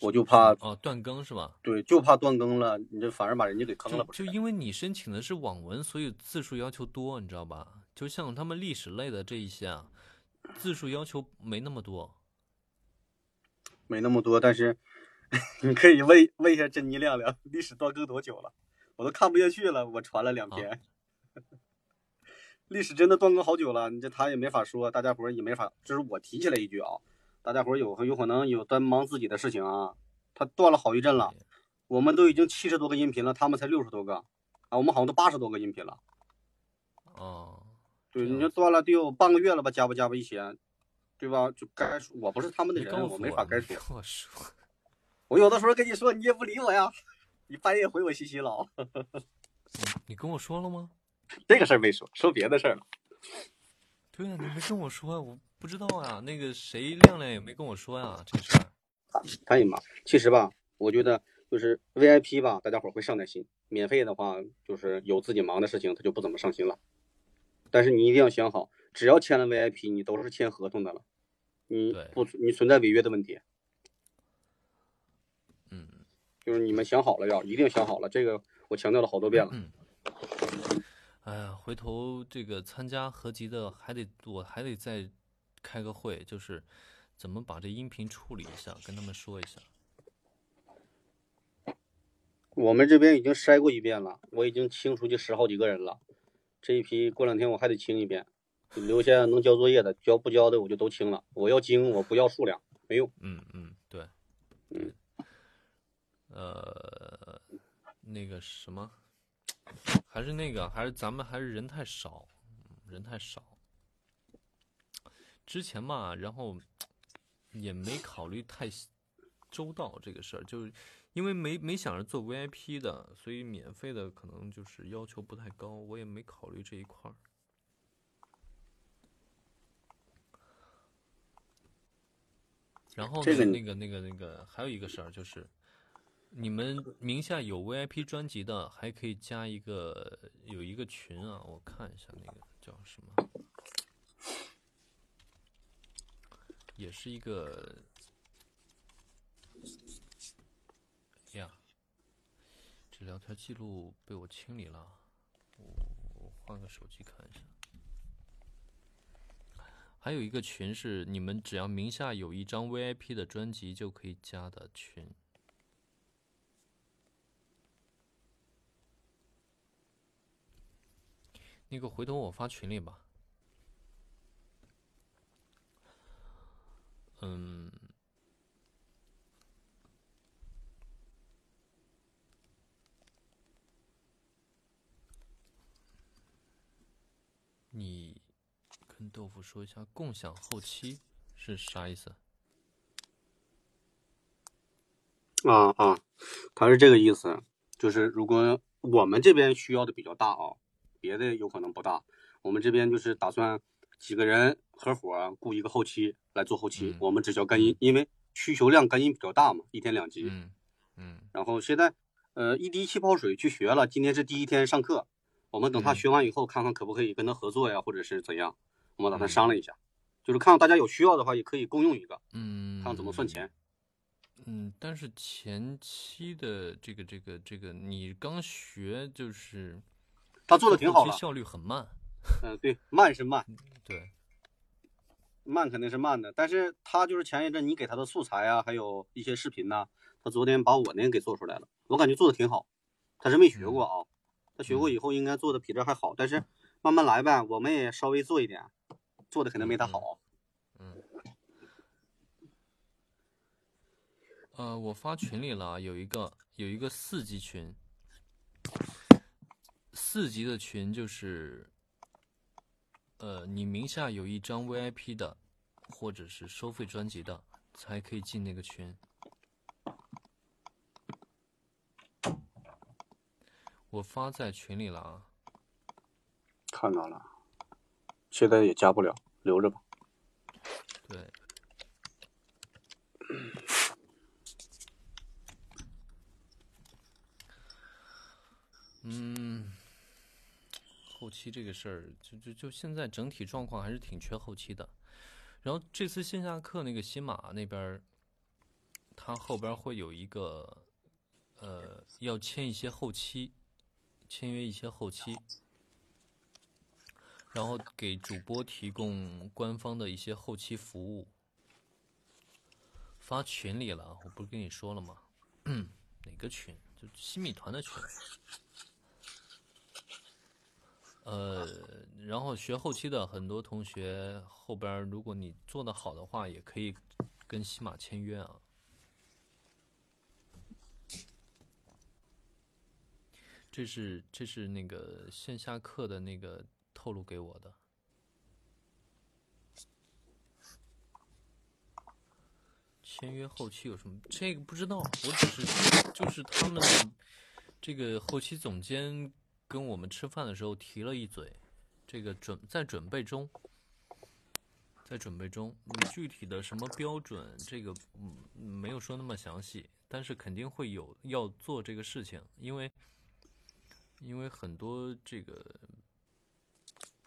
我就怕哦断更是吧？对，就怕断更了，你这反而把人家给坑了。就因为你申请的是网文，所以字数要求多，你知道吧？就像他们历史类的这一些啊，字数要求没那么多，没那么多。但是 你可以问问一下珍妮亮亮，历史断更多久了？我都看不下去了，我传了两篇。历史真的断更好久了，你这他也没法说，大家伙也没法。这是我提起来一句啊，大家伙有有可能有在忙自己的事情啊。他断了好一阵了，我们都已经七十多个音频了，他们才六十多个啊，我们好像都八十多个音频了。哦，对，你就断了得有半个月了吧，加不加吧一起，对吧？就该说，我不是他们的人，我没法该说。我说，我有的时候跟你说，你也不理我呀，你半夜回我信息了。你跟我说了吗？这个事儿没说，说别的事儿了。对呀，你没跟我说，我不知道啊。那个谁，亮亮也没跟我说呀，这事儿。他也忙。其实吧，我觉得就是 VIP 吧，大家伙会上点心。免费的话，就是有自己忙的事情，他就不怎么上心了。但是你一定要想好，只要签了 VIP，你都是签合同的了，你不你存在违约的问题。嗯，就是你们想好了要，一定想好了这个。我强调了好多遍了。嗯。哎呀，回头这个参加合集的还得我还得再开个会，就是怎么把这音频处理一下，跟他们说一下。我们这边已经筛过一遍了，我已经清出去十好几个人了。这一批过两天我还得清一遍，留下能交作业的，交不交的我就都清了。我要精，我不要数量，没用。嗯嗯，对，嗯，呃，那个什么。还是那个，还是咱们还是人太少，人太少。之前嘛，然后也没考虑太周到这个事儿，就是因为没没想着做 VIP 的，所以免费的可能就是要求不太高，我也没考虑这一块儿。然后这个那个那个那个还有一个事儿就是。你们名下有 VIP 专辑的，还可以加一个有一个群啊，我看一下那个叫什么，也是一个呀，这聊天记录被我清理了，我我换个手机看一下。还有一个群是你们只要名下有一张 VIP 的专辑就可以加的群。那个回头我发群里吧。嗯，你跟豆腐说一下共享后期是啥意思？啊啊，他是这个意思，就是如果我们这边需要的比较大啊。别的有可能不大，我们这边就是打算几个人合伙雇一个后期来做后期，我们只教干音，因为需求量干音比较大嘛，一天两集。嗯嗯。然后现在，呃，一滴气泡水去学了，今天是第一天上课，我们等他学完以后，看看可不可以跟他合作呀，或者是怎样，我们打算商量一下，就是看看大家有需要的话，也可以共用一个，嗯，看怎么算钱。嗯，但是前期的这个这个这个，你刚学就是。他做的挺好的，效率很慢。嗯，对，慢是慢，对，慢肯定是慢的。但是他就是前一阵你给他的素材啊，还有一些视频呐，他昨天把我那个给做出来了，我感觉做的挺好。他是没学过啊，他学过以后应该做的比这还好。但是慢慢来呗，我们也稍微做一点，做的肯定没他好。嗯。呃，我发群里了，有一个有一个四级群。四级的群就是，呃，你名下有一张 VIP 的，或者是收费专辑的，才可以进那个群。我发在群里了啊。看到了，现在也加不了，留着吧。对。嗯。后期这个事儿，就就就现在整体状况还是挺缺后期的。然后这次线下课那个新马那边，他后边会有一个，呃，要签一些后期，签约一些后期，然后给主播提供官方的一些后期服务。发群里了，我不是跟你说了吗？哪个群？就新米团的群。呃，然后学后期的很多同学后边，如果你做的好的话，也可以跟西马签约啊。这是这是那个线下课的那个透露给我的。签约后期有什么？这个不知道，我只是就是他们这个后期总监。跟我们吃饭的时候提了一嘴，这个准在准备中，在准备中。具体的什么标准，这个嗯没有说那么详细，但是肯定会有要做这个事情，因为因为很多这个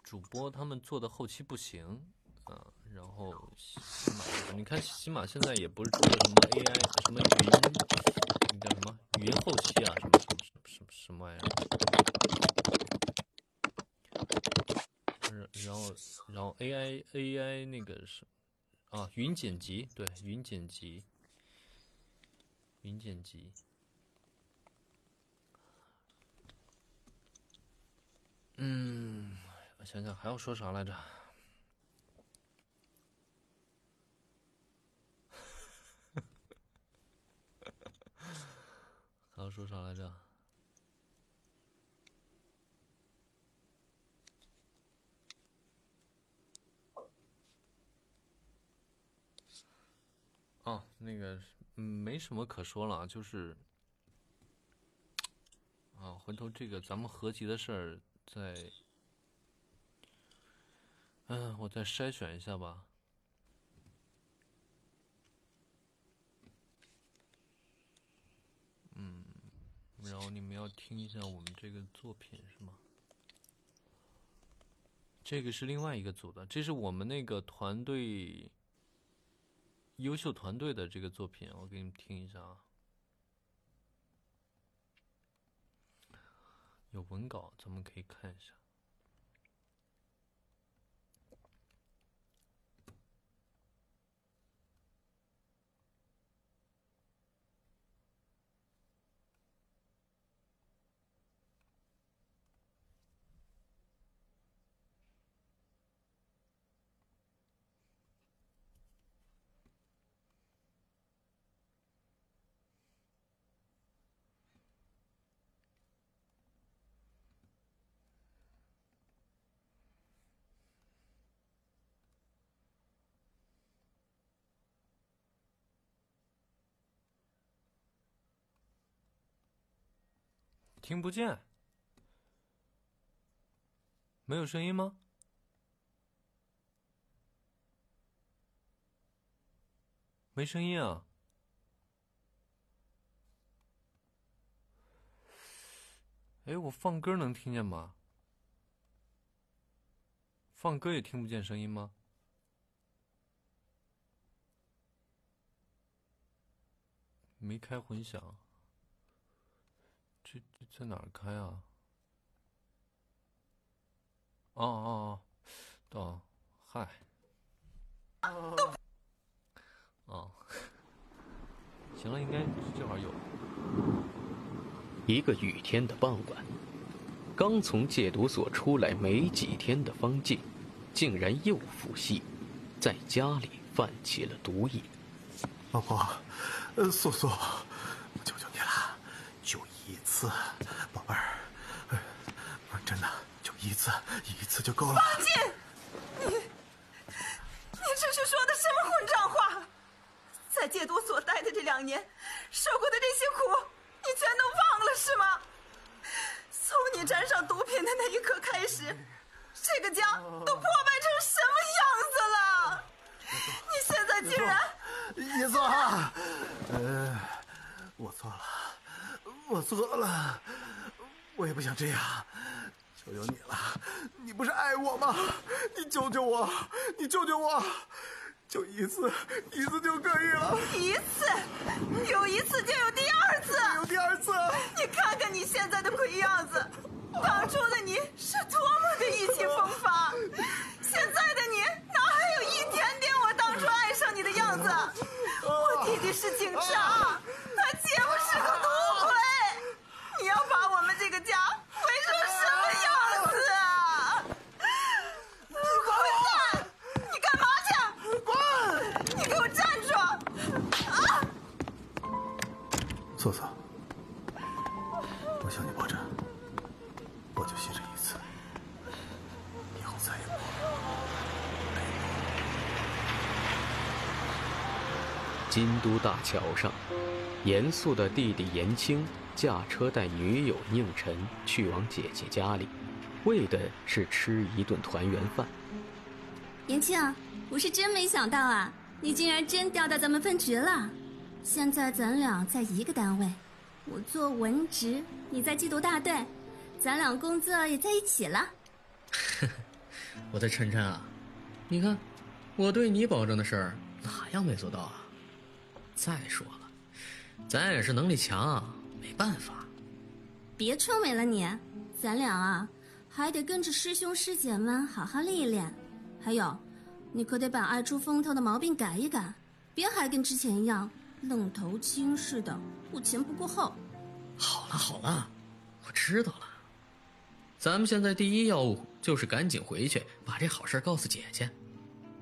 主播他们做的后期不行啊，然后喜马，你看喜马现在也不是出了什么 AI 什么语音，那叫什么？语音后期啊，什么什么什么什么玩意儿？然然后然后 AI AI 那个是啊，云剪辑对，云剪辑，云剪辑。嗯，我想想还要说啥来着。还要说啥来着？哦，那个，没什么可说了，就是啊，回头这个咱们合集的事儿再，嗯，我再筛选一下吧。然后你们要听一下我们这个作品是吗？这个是另外一个组的，这是我们那个团队。优秀团队的这个作品，我给你们听一下啊。有文稿，咱们可以看一下。听不见？没有声音吗？没声音啊！哎，我放歌能听见吗？放歌也听不见声音吗？没开混响。这这在哪儿开啊？哦哦哦，哦，嗨，哦，行了，应该这会儿有。一个雨天的傍晚，刚从戒毒所出来没几天的方静，竟然又复吸，在家里犯起了毒瘾。老婆，呃，素素，次，宝贝儿，不是真的，就一次，一次就够了。方进，你，你这是说的什么混账话？在戒毒所待的这两年，受过的这些苦，你全都忘了是吗？从你沾上毒品的那一刻开始，这个家都破败成什么样子了？你现在竟然……叶总，呃，我错了，我错了，我也不想这样，求求你了，你不是爱我吗？你救救我，你救救我，就一次，一次就可以了，一次，有一次就有第二次，有第二次，你看看你现在的鬼样子，当初的你是多么的意气风发，现在的你哪还有一点点我当初爱上你的样子？我弟弟是警察，他姐夫是个你要把我们这个家毁成什么样子啊？混蛋！你干嘛去？滚！你给我站住！啊！素素，我向你保证，我就信这一次，以后再也不。京都大桥上，严肃的弟弟严青驾车带女友宁晨去往姐姐家里，为的是吃一顿团圆饭。严青，我是真没想到啊，你竟然真调到咱们分局了。现在咱俩在一个单位，我做文职，你在缉毒大队，咱俩工作也在一起了。我的晨晨啊，你看，我对你保证的事儿哪样没做到啊？再说了，咱也是能力强，没办法。别臭美了你，咱俩啊，还得跟着师兄师姐们好好历练。还有，你可得把爱出风头的毛病改一改，别还跟之前一样愣头青似的，顾前不顾后。好了好了，我知道了。咱们现在第一要务就是赶紧回去把这好事告诉姐姐。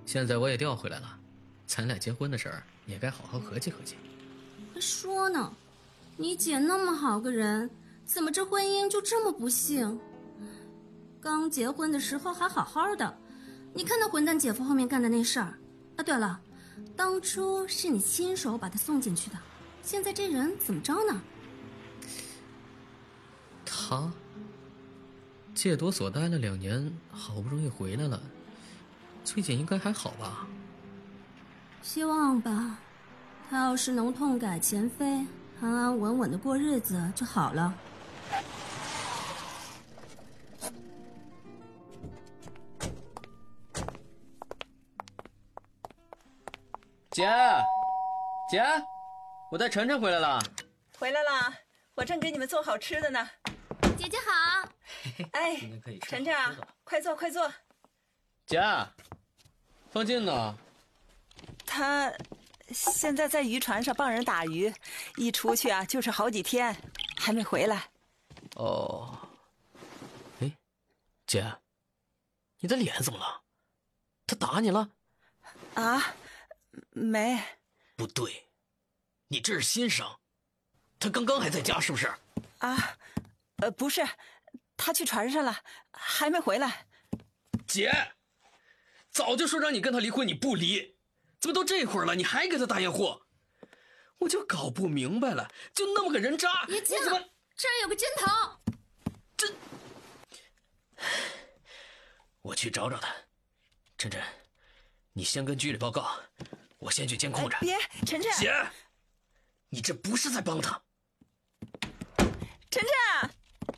现在我也调回来了，咱俩结婚的事儿也该好好合计合计。还说呢，你姐那么好个人，怎么这婚姻就这么不幸？刚结婚的时候还好好的，你看那混蛋姐夫后面干的那事儿。啊，对了，当初是你亲手把他送进去的，现在这人怎么着呢？他戒毒所待了两年，好不容易回来了，最近应该还好吧？希望吧。他要是能痛改前非，安安稳稳的过日子就好了。姐，姐，我带晨晨回来了。回来了，我正给你们做好吃的呢。姐姐好。哎，晨晨啊，快坐快坐。姐，方进呢？他现在在渔船上帮人打鱼，一出去啊就是好几天，还没回来。哦。哎，姐，你的脸怎么了？他打你了？啊？没，不对，你这是新伤。他刚刚还在家，是不是？啊，呃，不是，他去船上了，还没回来。姐，早就说让你跟他离婚，你不离，怎么都这会儿了，你还给他打掩护？我就搞不明白了，就那么个人渣，你怎么？这儿有个针头，这，我去找找他。晨晨，你先跟局里报告。我先去监控着。别，晨晨。姐，你这不是在帮他。晨晨，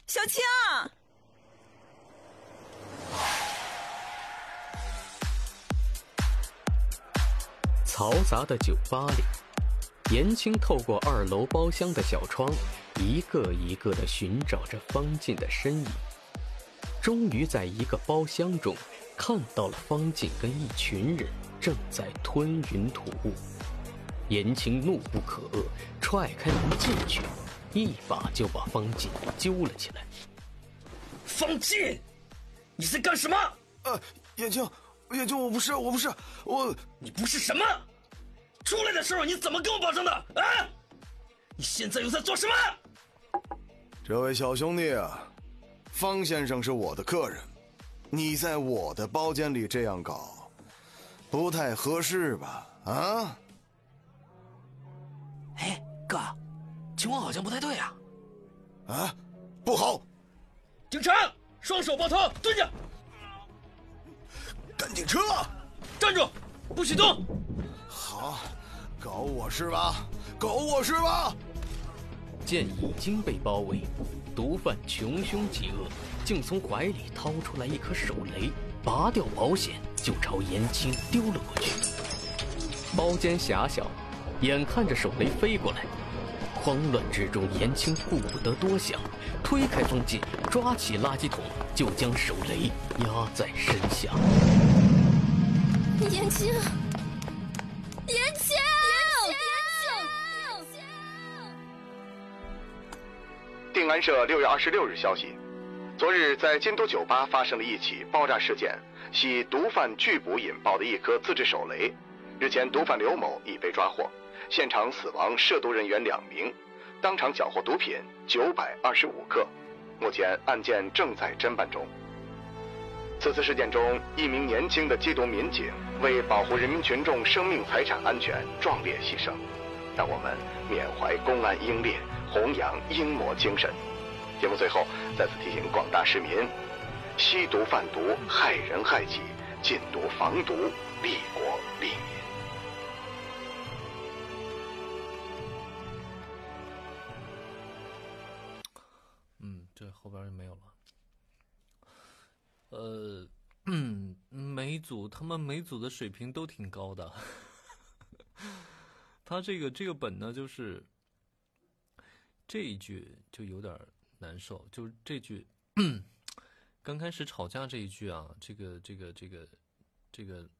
小青。嘈杂的酒吧里，严青透过二楼包厢的小窗，一个一个的寻找着方进的身影。终于在一个包厢中看到了方进跟一群人。正在吞云吐雾，严青怒不可遏，踹开门进去，一把就把方进揪了起来。方进，你在干什么？呃，严青，严青，我不是，我不是，我，你不是什么？出来的时候你怎么跟我保证的？啊！你现在又在做什么？这位小兄弟啊，方先生是我的客人，你在我的包间里这样搞。不太合适吧？啊！哎，哥，情况好像不太对啊！啊，不好！警察，双手抱头，蹲下！赶紧撤！站住，不许动！好，搞我是吧？搞我是吧？见已经被包围，毒贩穷凶极恶，竟从怀里掏出来一颗手雷。拔掉保险，就朝严青丢了过去。包间狭小，眼看着手雷飞过来，慌乱之中，严青顾不得多想，推开方进，抓起垃圾桶，就将手雷压在身下。严青，严青，定安社六月二十六日消息。昨日在金都酒吧发生了一起爆炸事件，系毒贩拒捕引爆的一颗自制手雷。日前，毒贩刘某已被抓获，现场死亡涉毒人员两名，当场缴获毒品九百二十五克。目前案件正在侦办中。此次事件中，一名年轻的缉毒民警为保护人民群众生命财产安全壮烈牺牲，让我们缅怀公安英烈，弘扬英模精神。节目最后再次提醒广大市民：吸毒贩毒害人害己，禁毒防毒利国利民。呃，嗯，每组他们每组的水平都挺高的。他这个这个本呢，就是这一句就有点。难受，就是这句，刚开始吵架这一句啊，这个这个这个这个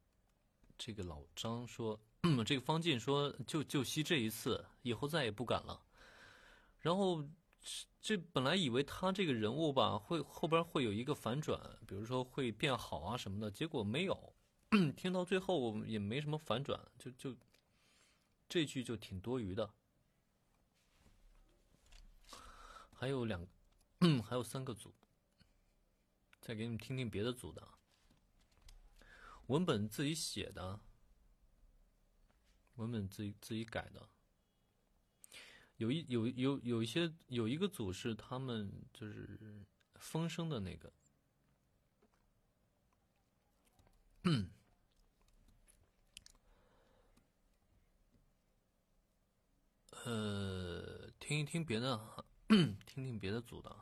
这个老张说，这个方进说就就吸这一次，以后再也不敢了。然后这本来以为他这个人物吧，会后边会有一个反转，比如说会变好啊什么的，结果没有。听到最后也没什么反转，就就这句就挺多余的。还有两，还有三个组，再给你们听听别的组的。文本自己写的，文本自己自己改的。有一有有有一些有一个组是他们就是风声的那个，呃，听一听别的，听听别的组的，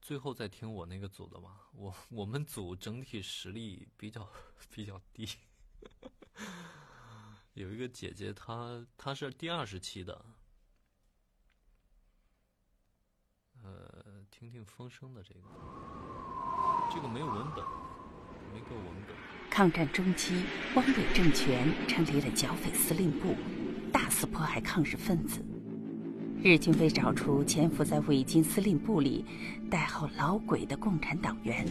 最后再听我那个组的吧。我我们组整体实力比较 比较低，有一个姐姐，她她是第二十期的。呃，听听风声的这个，这个没有文本，没个文本。抗战中期，汪伪政权成立了剿匪司令部。大肆迫害抗日分子，日军为找出潜伏在伪军司令部里、代号“老鬼”的共产党员，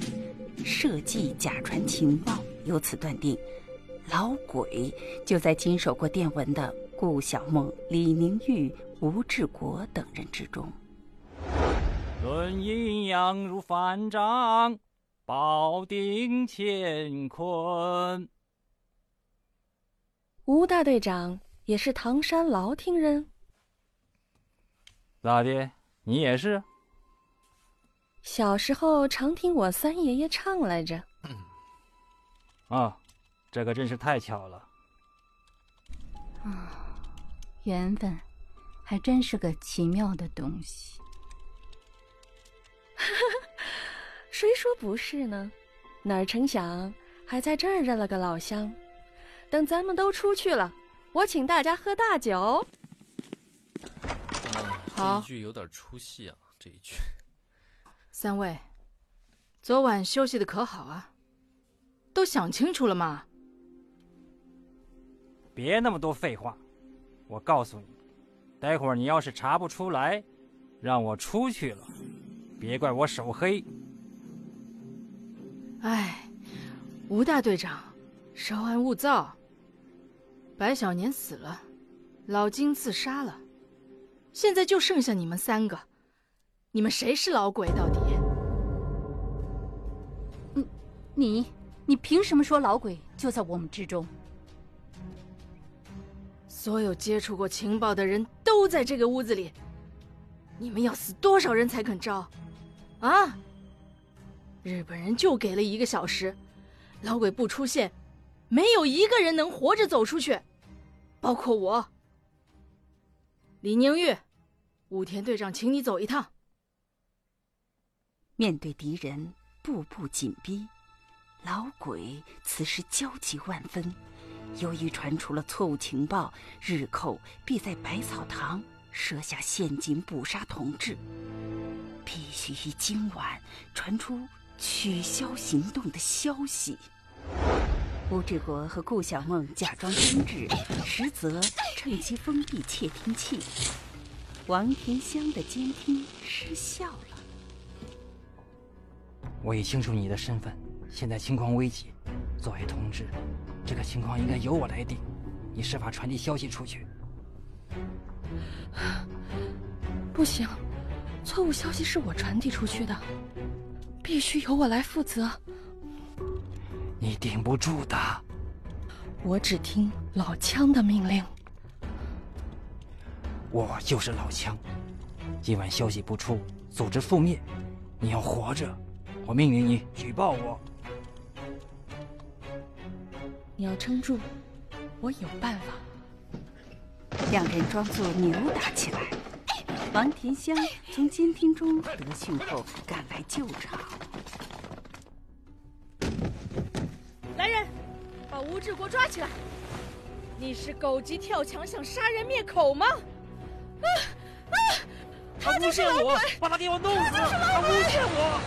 设计假传情报，由此断定，老鬼就在经手过电文的顾小梦、李宁玉、吴志国等人之中。论阴阳如反掌，保定乾坤。吴大队长。也是唐山牢亭人，咋的？你也是？小时候常听我三爷爷唱来着。啊，这可真是太巧了。啊，缘分，还真是个奇妙的东西。谁说不是呢？哪成想还在这儿认了个老乡。等咱们都出去了。我请大家喝大酒。好，这一句有点出戏啊！这一句。三位，昨晚休息的可好啊？都想清楚了吗？别那么多废话！我告诉你，待会儿你要是查不出来，让我出去了，别怪我手黑。哎，吴大队长，稍安勿躁。白小年死了，老金自杀了，现在就剩下你们三个，你们谁是老鬼到底？你，你，你凭什么说老鬼就在我们之中？所有接触过情报的人都在这个屋子里，你们要死多少人才肯招？啊！日本人就给了一个小时，老鬼不出现。没有一个人能活着走出去，包括我。李宁玉，武田队长，请你走一趟。面对敌人步步紧逼，老鬼此时焦急万分。由于传出了错误情报，日寇必在百草堂设下陷阱捕杀同志，必须于今晚传出取消行动的消息。吴志国和顾小梦假装争执，实则趁机封闭窃听器。王田香的监听失效了。我已清楚你的身份，现在情况危急。作为同志，这个情况应该由我来定。你设法传递消息出去。不行，错误消息是我传递出去的，必须由我来负责。你顶不住的。我只听老枪的命令。我就是老枪。今晚消息不出，组织覆灭。你要活着，我命令你举报我。你要撑住，我有办法。两人装作扭打起来。王田香从监听中得讯后赶来救场。来人，把吴志国抓起来！你是狗急跳墙想杀人灭口吗？啊啊！他诬陷我，把他给我弄死！他诬陷我！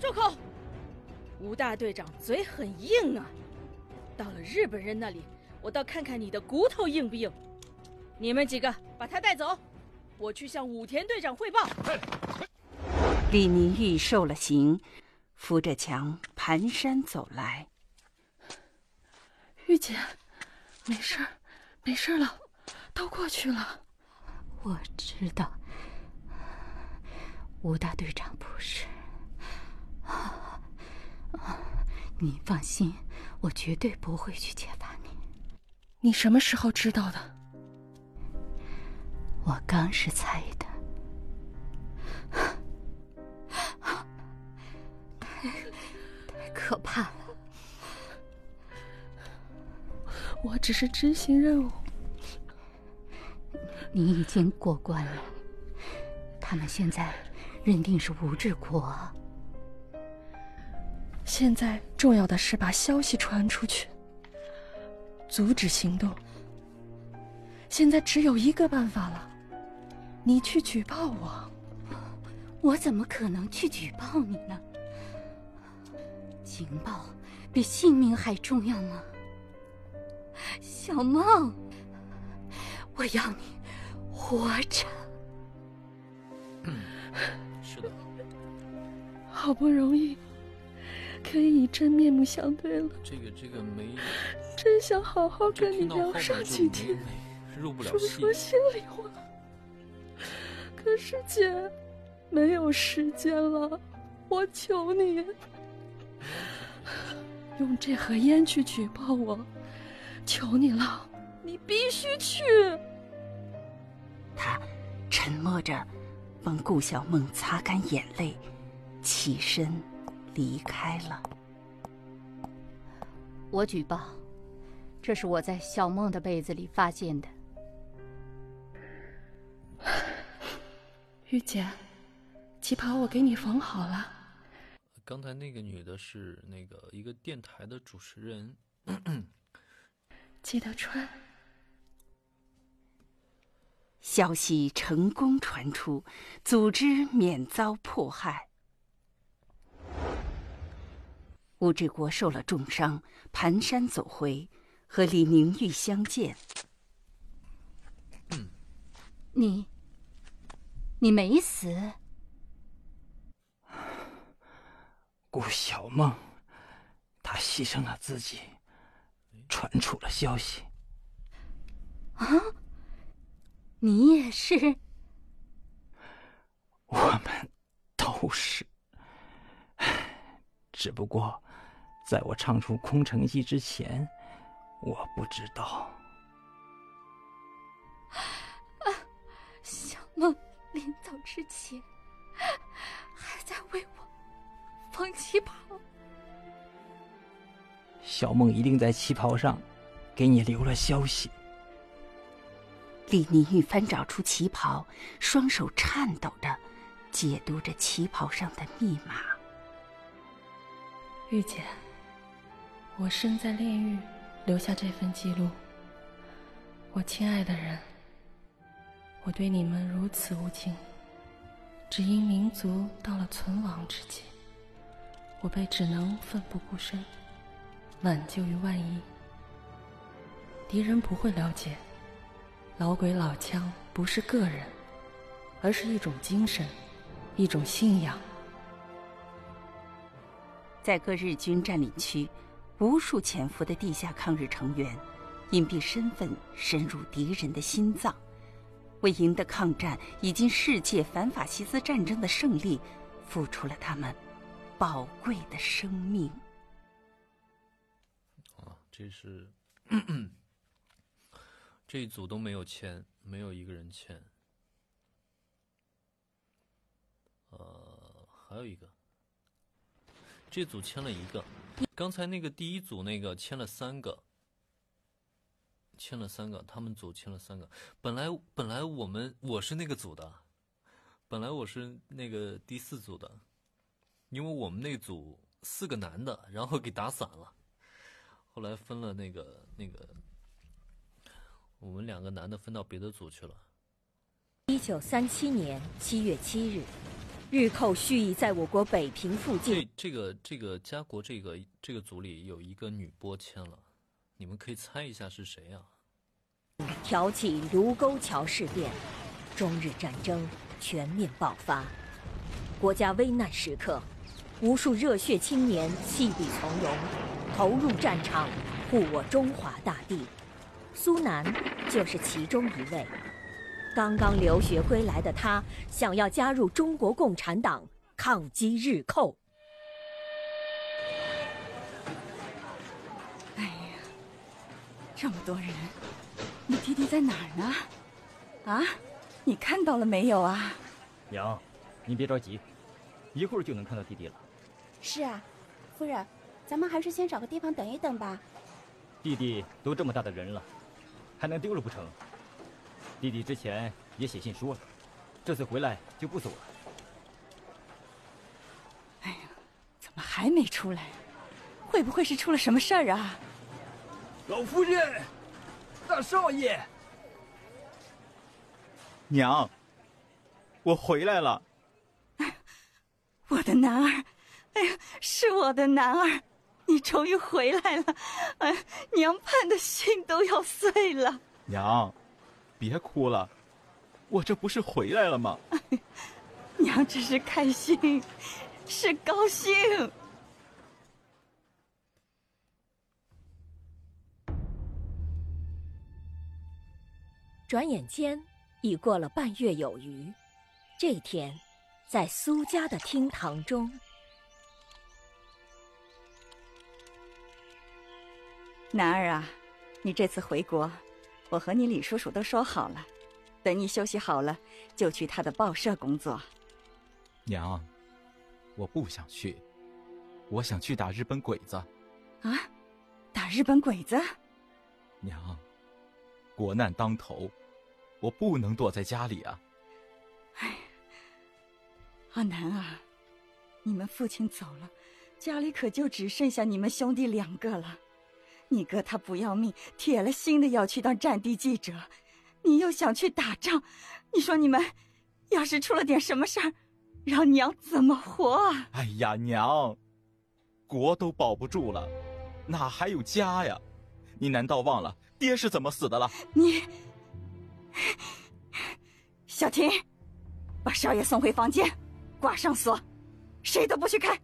住口！吴大队长嘴很硬啊，到了日本人那里，我倒看看你的骨头硬不硬。你们几个把他带走，我去向武田队长汇报。李宁玉受了刑，扶着墙蹒跚走来。玉姐，没事，没事了，都过去了。我知道，吴大队长不是。你放心，我绝对不会去揭发你。什么时候知道的？我刚是猜的。太 太可怕了！我只是执行任务。你已经过关了。他们现在认定是吴志国。现在重要的是把消息传出去，阻止行动。现在只有一个办法了，你去举报我。我怎么可能去举报你呢？情报比性命还重要吗？小梦，我要你活着。是的，好不容易。可以以真面目相对了。这个这个没，真想好好跟你聊上几天，说说心里话。可是姐，没有时间了，我求你，用这盒烟去举报我，求你了，你必须去。他沉默着，帮顾小梦擦干眼泪，起身。离开了。我举报，这是我在小梦的被子里发现的。玉姐，旗袍我给你缝好了。刚才那个女的是那个一个电台的主持人，记得穿。消息成功传出，组织免遭迫害。吴志国受了重伤，蹒跚走回，和李宁玉相见。你，你没死。顾小梦，她牺牲了自己，传出了消息。啊，你也是？我们都是，只不过。在我唱出《空城计》之前，我不知道。啊，小梦临走之前还在为我缝旗袍。小梦一定在旗袍上给你留了消息。李宁玉翻找出旗袍，双手颤抖着解读着旗袍上的密码。玉姐。我生在炼狱，留下这份记录。我亲爱的人，我对你们如此无情，只因民族到了存亡之际，我辈只能奋不顾身，挽救于万一。敌人不会了解，老鬼老枪不是个人，而是一种精神，一种信仰。在各日军占领区。无数潜伏的地下抗日成员，隐蔽身份深入敌人的心脏，为赢得抗战以及世界反法西斯战争的胜利，付出了他们宝贵的生命。啊，这是这一组都没有签，没有一个人签。呃，还有一个，这组签了一个。刚才那个第一组那个签了三个，签了三个，他们组签了三个。本来本来我们我是那个组的，本来我是那个第四组的，因为我们那组四个男的，然后给打散了，后来分了那个那个，我们两个男的分到别的组去了。一九三七年七月七日，日寇蓄意在我国北平附近这这个这个家国这个这个组里有一个女播签了，你们可以猜一下是谁啊？挑起卢沟桥事变，中日战争全面爆发。国家危难时刻，无数热血青年弃笔从戎，投入战场，护我中华大地。苏南就是其中一位。刚刚留学归来的他，想要加入中国共产党，抗击日寇。哎呀，这么多人，你弟弟在哪儿呢？啊，你看到了没有啊？娘，您别着急，一会儿就能看到弟弟了。是啊，夫人，咱们还是先找个地方等一等吧。弟弟都这么大的人了，还能丢了不成？弟弟之前也写信说了，这次回来就不走了。哎呀，怎么还没出来？会不会是出了什么事儿啊？老夫人，大少爷，娘，我回来了。我的男儿，哎呀，是我的男儿，你终于回来了！哎，娘盼的心都要碎了。娘。别哭了，我这不是回来了吗？娘只是开心，是高兴。转眼间已过了半月有余，这天，在苏家的厅堂中，男儿啊，你这次回国。我和你李叔叔都说好了，等你休息好了，就去他的报社工作。娘，我不想去，我想去打日本鬼子。啊，打日本鬼子？娘，国难当头，我不能躲在家里啊。哎，阿南啊，你们父亲走了，家里可就只剩下你们兄弟两个了。你哥他不要命，铁了心的要去当战地记者，你又想去打仗，你说你们要是出了点什么事儿，让娘怎么活啊？哎呀，娘，国都保不住了，哪还有家呀？你难道忘了爹是怎么死的了？你，小婷，把少爷送回房间，挂上锁，谁都不许开。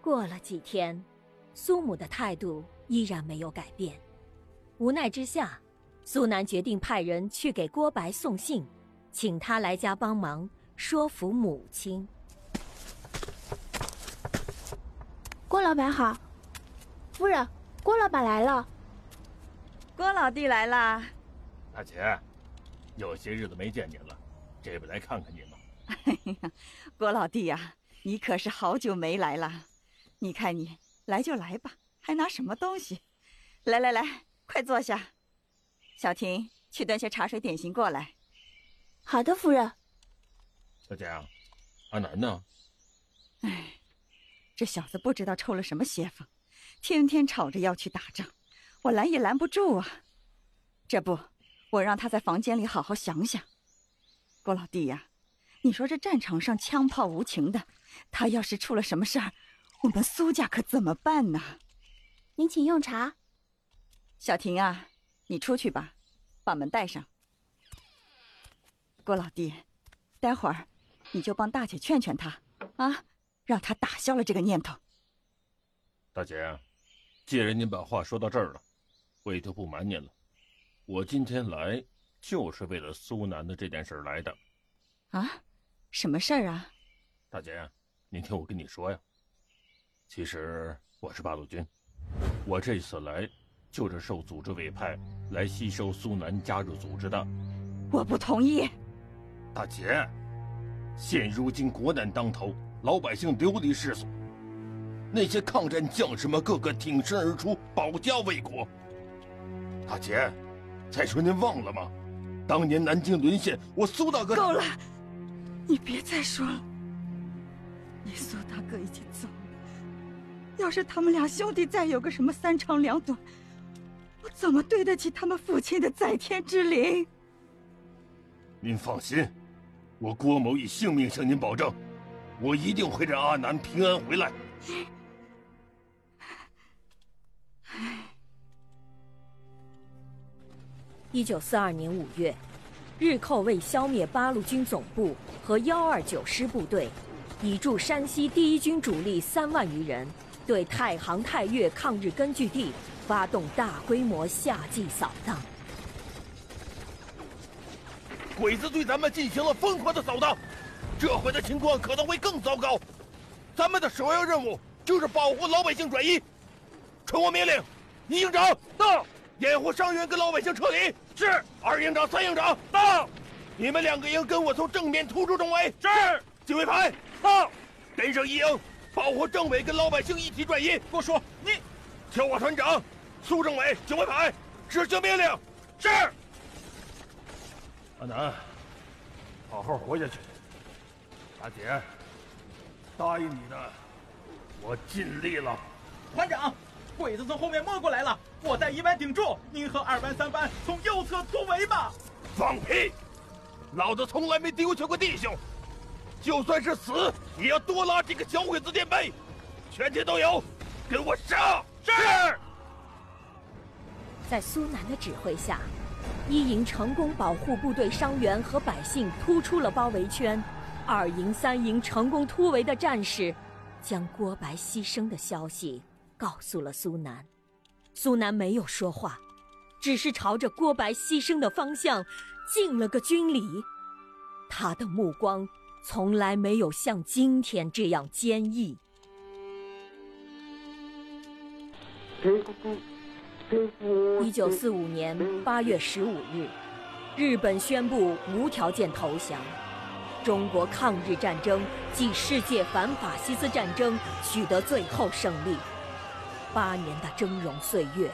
过了几天。苏母的态度依然没有改变，无奈之下，苏南决定派人去给郭白送信，请他来家帮忙说服母亲。郭老板好，夫人，郭老板来了。郭老弟来了，大姐，有些日子没见您了，这不来看看您吗？哎呀，郭老弟呀，你可是好久没来了，你看你。来就来吧，还拿什么东西？来来来，快坐下。小婷，去端些茶水点心过来。好的，夫人。小姐，阿南呢？哎，这小子不知道抽了什么邪风，天天吵着要去打仗，我拦也拦不住啊。这不，我让他在房间里好好想想。郭老弟呀，你说这战场上枪炮无情的，他要是出了什么事儿？我们苏家可怎么办呢？您请用茶。小婷啊，你出去吧，把门带上。郭老弟，待会儿你就帮大姐劝劝他，啊，让他打消了这个念头。大姐，既然您把话说到这儿了，我也就不瞒您了。我今天来就是为了苏南的这件事来的。啊，什么事儿啊？大姐，您听我跟你说呀。其实我是八路军，我这次来就是受组织委派来吸收苏南加入组织的。我不同意，大姐，现如今国难当头，老百姓流离失所，那些抗战将士们个个挺身而出，保家卫国。大姐，再说您忘了吗？当年南京沦陷，我苏大哥……够了，你别再说了。你苏大哥已经走。要是他们俩兄弟再有个什么三长两短，我怎么对得起他们父亲的在天之灵？您放心，我郭某以性命向您保证，我一定会让阿南平安回来。一九四二年五月，日寇为消灭八路军总部和幺二九师部队，已驻山西第一军主力三万余人，对太行太岳抗日根据地发动大规模夏季扫荡。鬼子对咱们进行了疯狂的扫荡，这回的情况可能会更糟糕。咱们的首要任务就是保护老百姓转移。传我命令，一营长到，掩护伤员跟老百姓撤离。是。二营长、三营长到，你们两个营跟我从正面突出重围。是。警卫排到，跟上一营，保护政委跟老百姓一起转移。我说你，叫我团长，苏政委，警卫排，执行命令。是。阿南，好好活下去。大姐，答应你的，我尽力了。团长，鬼子从后面摸过来了，我带一班顶住，您和二班、三班从右侧突围吧。放屁！老子从来没丢下过弟兄，就算是死，也要多拉几个小鬼子垫背。全体都有，跟我上！是。在苏南的指挥下，一营成功保护部队伤员和百姓突出了包围圈，二营、三营成功突围的战士，将郭白牺牲的消息告诉了苏南。苏南没有说话，只是朝着郭白牺牲的方向敬了个军礼。他的目光从来没有像今天这样坚毅。一九四五年八月十五日，日本宣布无条件投降，中国抗日战争继世界反法西斯战争取得最后胜利。八年的峥嵘岁月，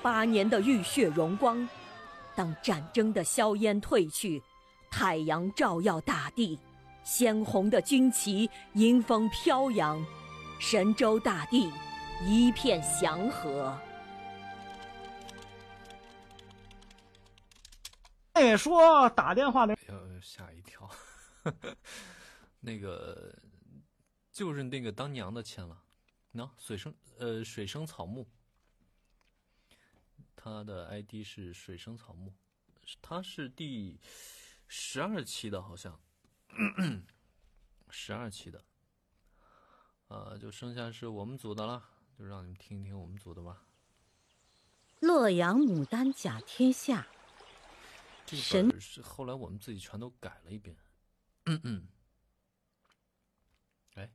八年的浴血荣光，当战争的硝烟褪去，太阳照耀大地，鲜红的军旗迎风飘扬，神州大地一片祥和。哎，说打电话的，呃，吓一跳，那个就是那个当娘的签了，喏，水生呃水生草木，他的 ID 是水生草木，他是第十二期的，好像 十二期的，呃，就剩下是我们组的了，就让你们听一听我们组的吧。洛阳牡丹甲天下。这个本是后来我们自己全都改了一遍。嗯嗯。哎。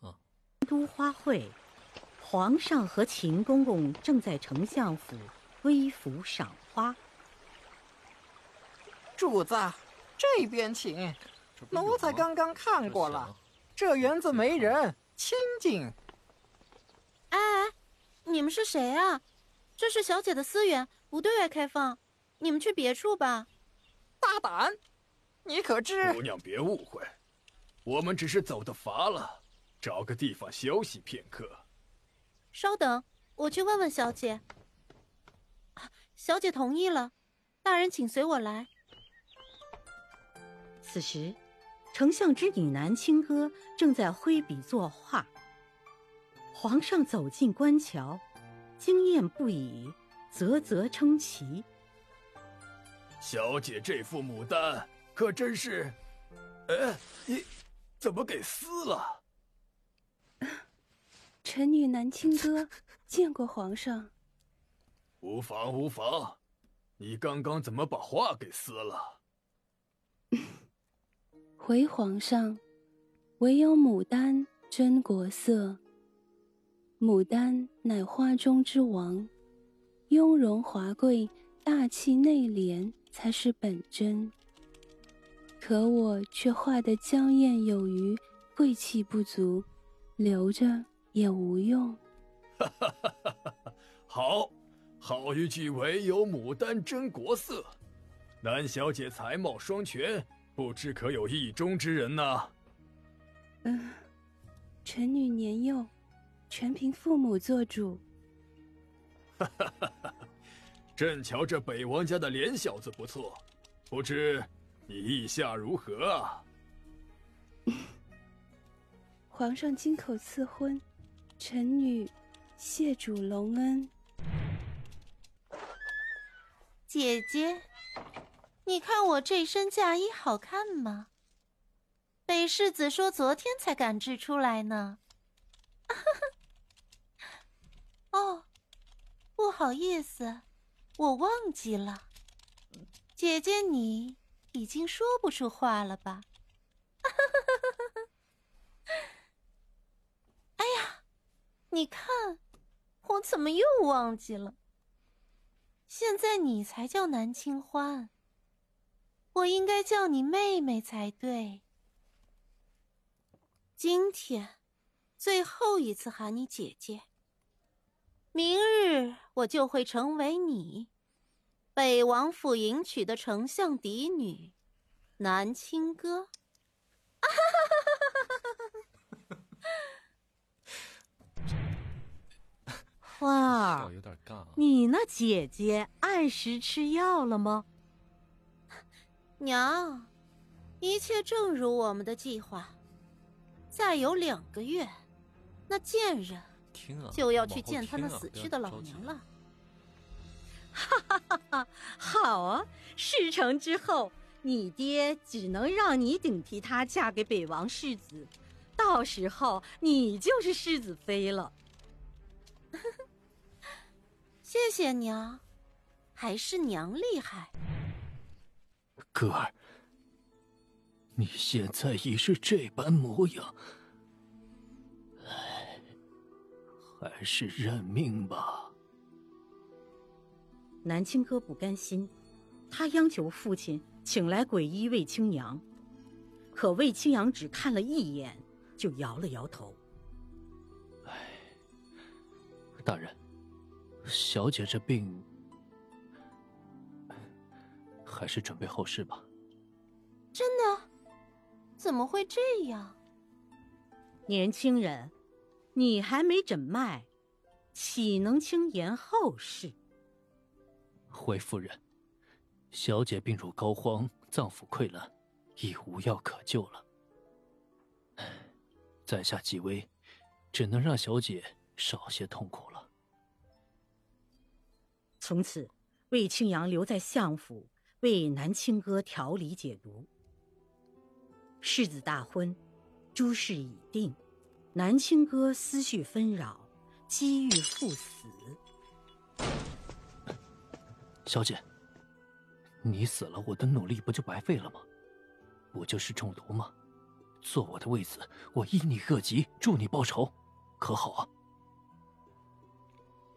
啊。都花卉，皇上和秦公公正在丞相府微服赏花。主子，这边请。奴才刚刚看过了，这园子没人，清静。哎哎，你们是谁啊？这是小姐的私园，不对外开放，你们去别处吧。大胆！你可知？姑娘别误会，我们只是走得乏了，找个地方休息片刻。稍等，我去问问小姐。小姐同意了，大人请随我来。此时，丞相之女南清歌正在挥笔作画。皇上走进官桥。惊艳不已，啧啧称奇。小姐这副牡丹可真是……哎，你怎么给撕了？臣女南清歌见过皇上。无妨无妨，你刚刚怎么把画给撕了？回皇上，唯有牡丹真国色。牡丹乃花中之王，雍容华贵、大气内敛才是本真。可我却画得娇艳有余，贵气不足，留着也无用。哈哈哈哈哈！好，好一句唯有牡丹真国色。南小姐才貌双全，不知可有意中之人呢？嗯，臣女年幼。全凭父母做主。哈哈哈哈朕瞧这北王家的脸小子不错，不知你意下如何啊？皇上金口赐婚，臣女谢主隆恩。姐姐，你看我这身嫁衣好看吗？北世子说昨天才赶制出来呢。哦，不好意思，我忘记了。姐姐，你已经说不出话了吧？哎呀，你看，我怎么又忘记了？现在你才叫南清欢，我应该叫你妹妹才对。今天，最后一次喊你姐姐。明日我就会成为你北王府迎娶的丞相嫡女，南清歌。花儿。你那姐姐按时吃药了吗？娘，一切正如我们的计划。再有两个月，那贱人就要去见他那死去的老娘了。哈哈哈哈！好啊，事成之后，你爹只能让你顶替他嫁给北王世子，到时候你就是世子妃了。谢谢娘，还是娘厉害。哥儿，你现在已是这般模样，唉，还是认命吧。南青哥不甘心，他央求父亲请来鬼医魏青阳，可魏青阳只看了一眼，就摇了摇头。唉大人，小姐这病，还是准备后事吧。真的？怎么会这样？年轻人，你还没诊脉，岂能轻言后事？回夫人，小姐病入膏肓，脏腑溃烂，已无药可救了。在下几位，只能让小姐少些痛苦了。从此，魏青阳留在相府为南清歌调理解毒。世子大婚，诸事已定，南清歌思绪纷扰，机遇赴死。小姐，你死了，我的努力不就白费了吗？不就是中毒吗？做我的位子，我因你恶疾，助你报仇，可好啊？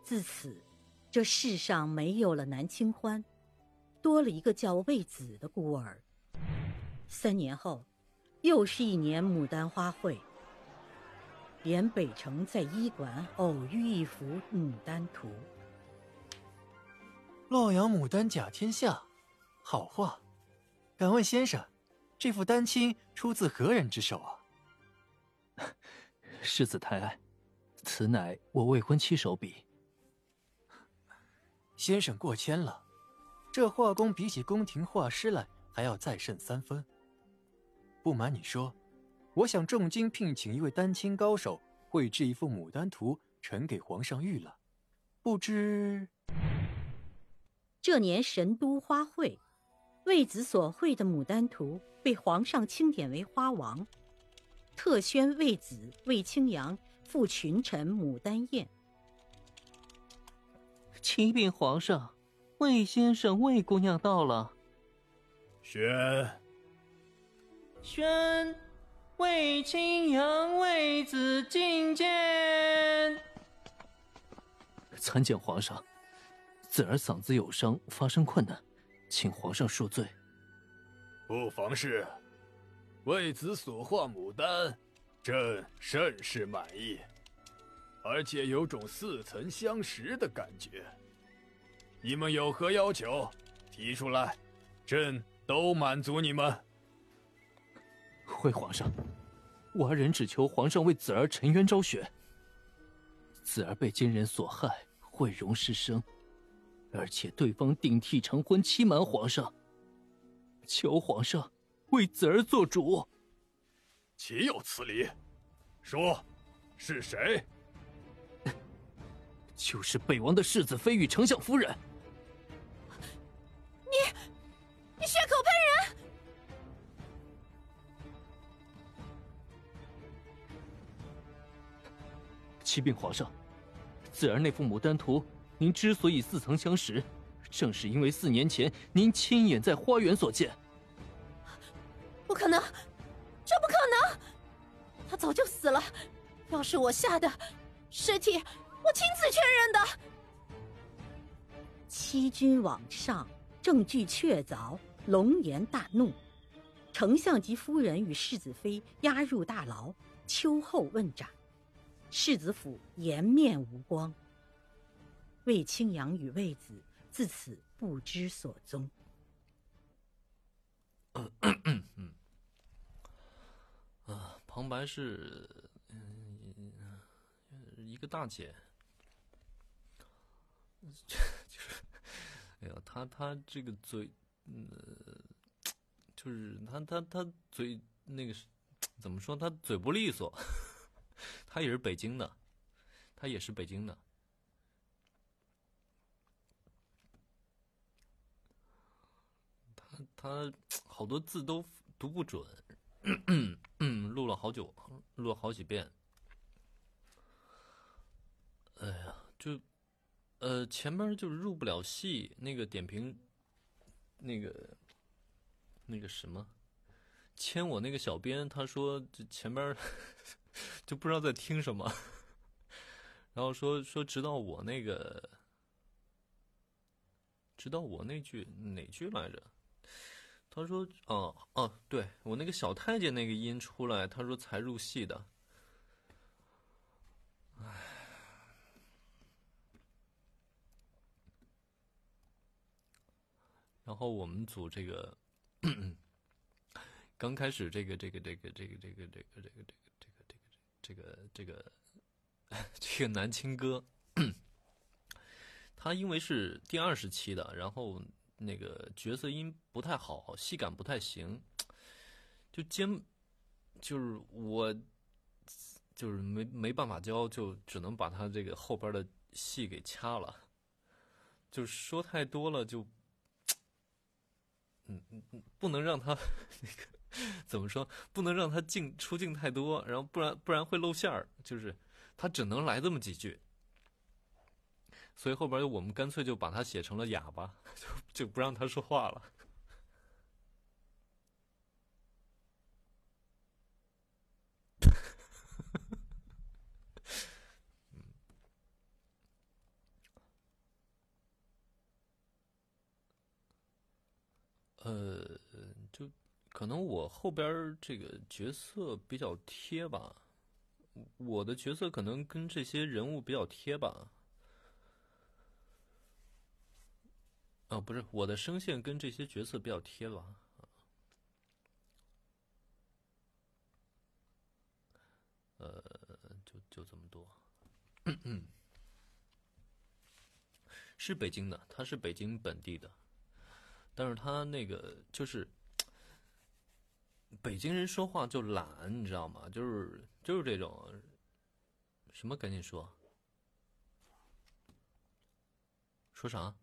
自此，这世上没有了南清欢，多了一个叫魏子的孤儿。三年后，又是一年牡丹花会。连北城在医馆偶遇一幅牡丹图。洛阳牡丹甲天下，好画。敢问先生，这幅丹青出自何人之手啊？世子抬爱，此乃我未婚妻手笔。先生过谦了，这画工比起宫廷画师来还要再胜三分。不瞒你说，我想重金聘请一位丹青高手绘制一幅牡丹图，呈给皇上御了。不知这年神都花卉，魏子所绘的牡丹图被皇上钦点为花王，特宣魏子、魏青阳赴群臣牡丹宴。启禀皇上，魏先生、魏姑娘到了。宣。宣，魏青阳、魏子觐见。参见皇上，子儿嗓子有伤，发声困难，请皇上恕罪。不妨事，为子所画牡丹，朕甚是满意，而且有种似曾相识的感觉。你们有何要求，提出来，朕都满足你们。回皇上，寡人只求皇上为子儿沉冤昭雪。子儿被奸人所害，毁容失声，而且对方顶替成婚，欺瞒皇上。求皇上为子儿做主。岂有此理！说，是谁？就是北王的世子妃与丞相夫人。启禀皇上，子儿那幅牡丹图，您之所以似曾相识，正是因为四年前您亲眼在花园所见。不可能，这不可能！他早就死了，要是我下的尸体，我亲自确认的。欺君罔上，证据确凿，龙颜大怒，丞相及夫人与世子妃押入大牢，秋后问斩。世子府颜面无光，魏青阳与魏子自此不知所踪。啊，旁白是嗯一个大姐，就是哎呀，她她这个嘴，嗯，就是她她她嘴那个是怎么说？她嘴不利索。他也是北京的，他也是北京的。他他好多字都读不准，录了好久，录了好几遍。哎呀，就呃前面就入不了戏，那个点评，那个那个什么，签我那个小编他说这前边。就不知道在听什么，然后说说直到我那个，直到我那句哪句来着？他说哦哦，对我那个小太监那个音出来，他说才入戏的。唉，然后我们组这个刚开始这个这个这个这个这个这个这个这个。这个这个这个这个这个男青哥，他因为是第二十期的，然后那个角色音不太好，戏感不太行，就兼就是我就是没没办法教，就只能把他这个后边的戏给掐了，就是说太多了，就嗯嗯嗯，不能让他那个。怎么说？不能让他进出镜太多，然后不然不然会露馅儿。就是他只能来这么几句，所以后边我们干脆就把他写成了哑巴，就就不让他说话了。呃。可能我后边这个角色比较贴吧，我的角色可能跟这些人物比较贴吧。哦，不是，我的声线跟这些角色比较贴吧。呃，就就这么多。是北京的，他是北京本地的，但是他那个就是。北京人说话就懒，你知道吗？就是就是这种，什么赶紧说，说啥？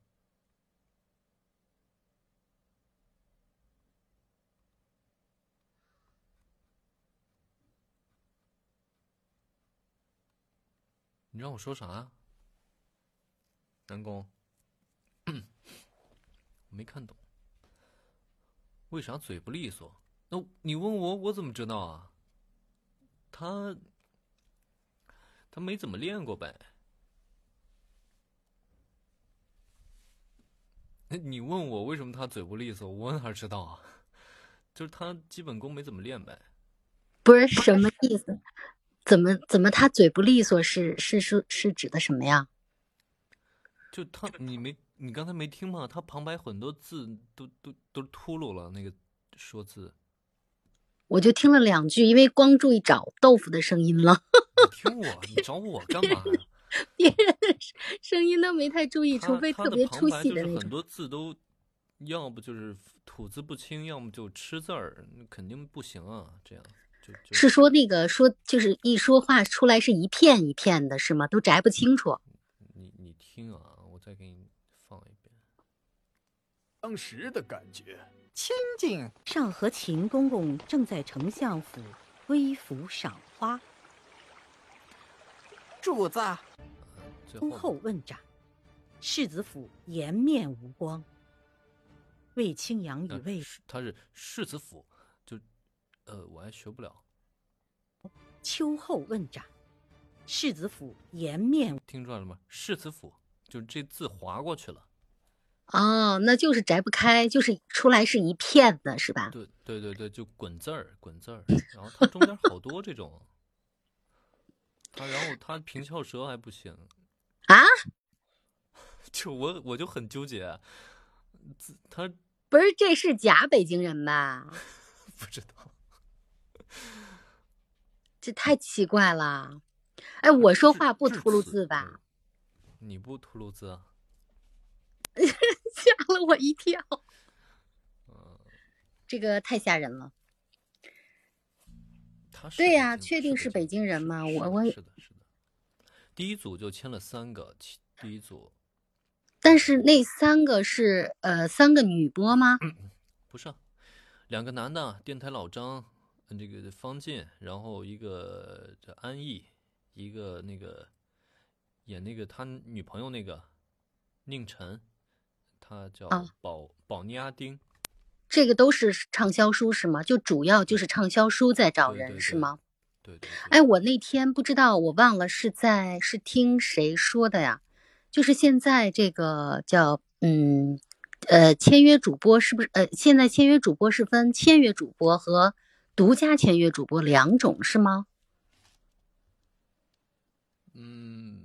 你让我说啥？南宫，我没看懂，为啥嘴不利索？那你问我，我怎么知道啊？他他没怎么练过呗。你问我为什么他嘴不利索，我哪知道啊？就是他基本功没怎么练呗。不是什么意思？怎么怎么他嘴不利索？是是是是指的什么呀？就他，你没你刚才没听吗？他旁白很多字都都都秃噜了，那个说字。我就听了两句，因为光注意找豆腐的声音了。你听我，你找我干嘛呀？别人的声音都没太注意，除非特别出戏的那种。就是很多字都，要不就是吐字不清，要么就吃字儿，那肯定不行啊。这样就就是说那个说就是一说话出来是一片一片的，是吗？都摘不清楚。你你听啊，我再给你放一遍。当时的感觉。清静。上和秦公公正在丞相府微服赏花，主子，恭候问斩。世子府颜面无光。魏青阳以为他是世子府，就呃我还学不了。秋后问斩。世子府颜面听出来了吗？世子府就这字划过去了。哦，那就是摘不开，就是出来是一片的，是吧？对对对对，就滚字儿，滚字儿，然后它中间好多这种，它然后它平翘舌还不行啊，就我我就很纠结，字他不是这是假北京人吧？不知道，这太奇怪了。哎，我说话不秃噜字吧？你不秃噜字啊？吓了我一跳，这个太吓人了。对呀、确定是北京人吗？我我是的，是的。第一组就签了三个，其第一组但是那三个是呃三个女播吗？不是啊，两个男的，电台老张，呃这个方进，然后一个这安逸，一个那个演那个他女朋友那个宁晨，他叫啊保保尼阿丁。这个都是畅销书是吗？就主要就是畅销书在找人是吗？对对。哎，我那天不知道，我忘了是在是听谁说的呀？就是现在这个叫嗯呃签约主播是不是呃现在签约主播是分签约主播和独家签约主播两种是吗？嗯，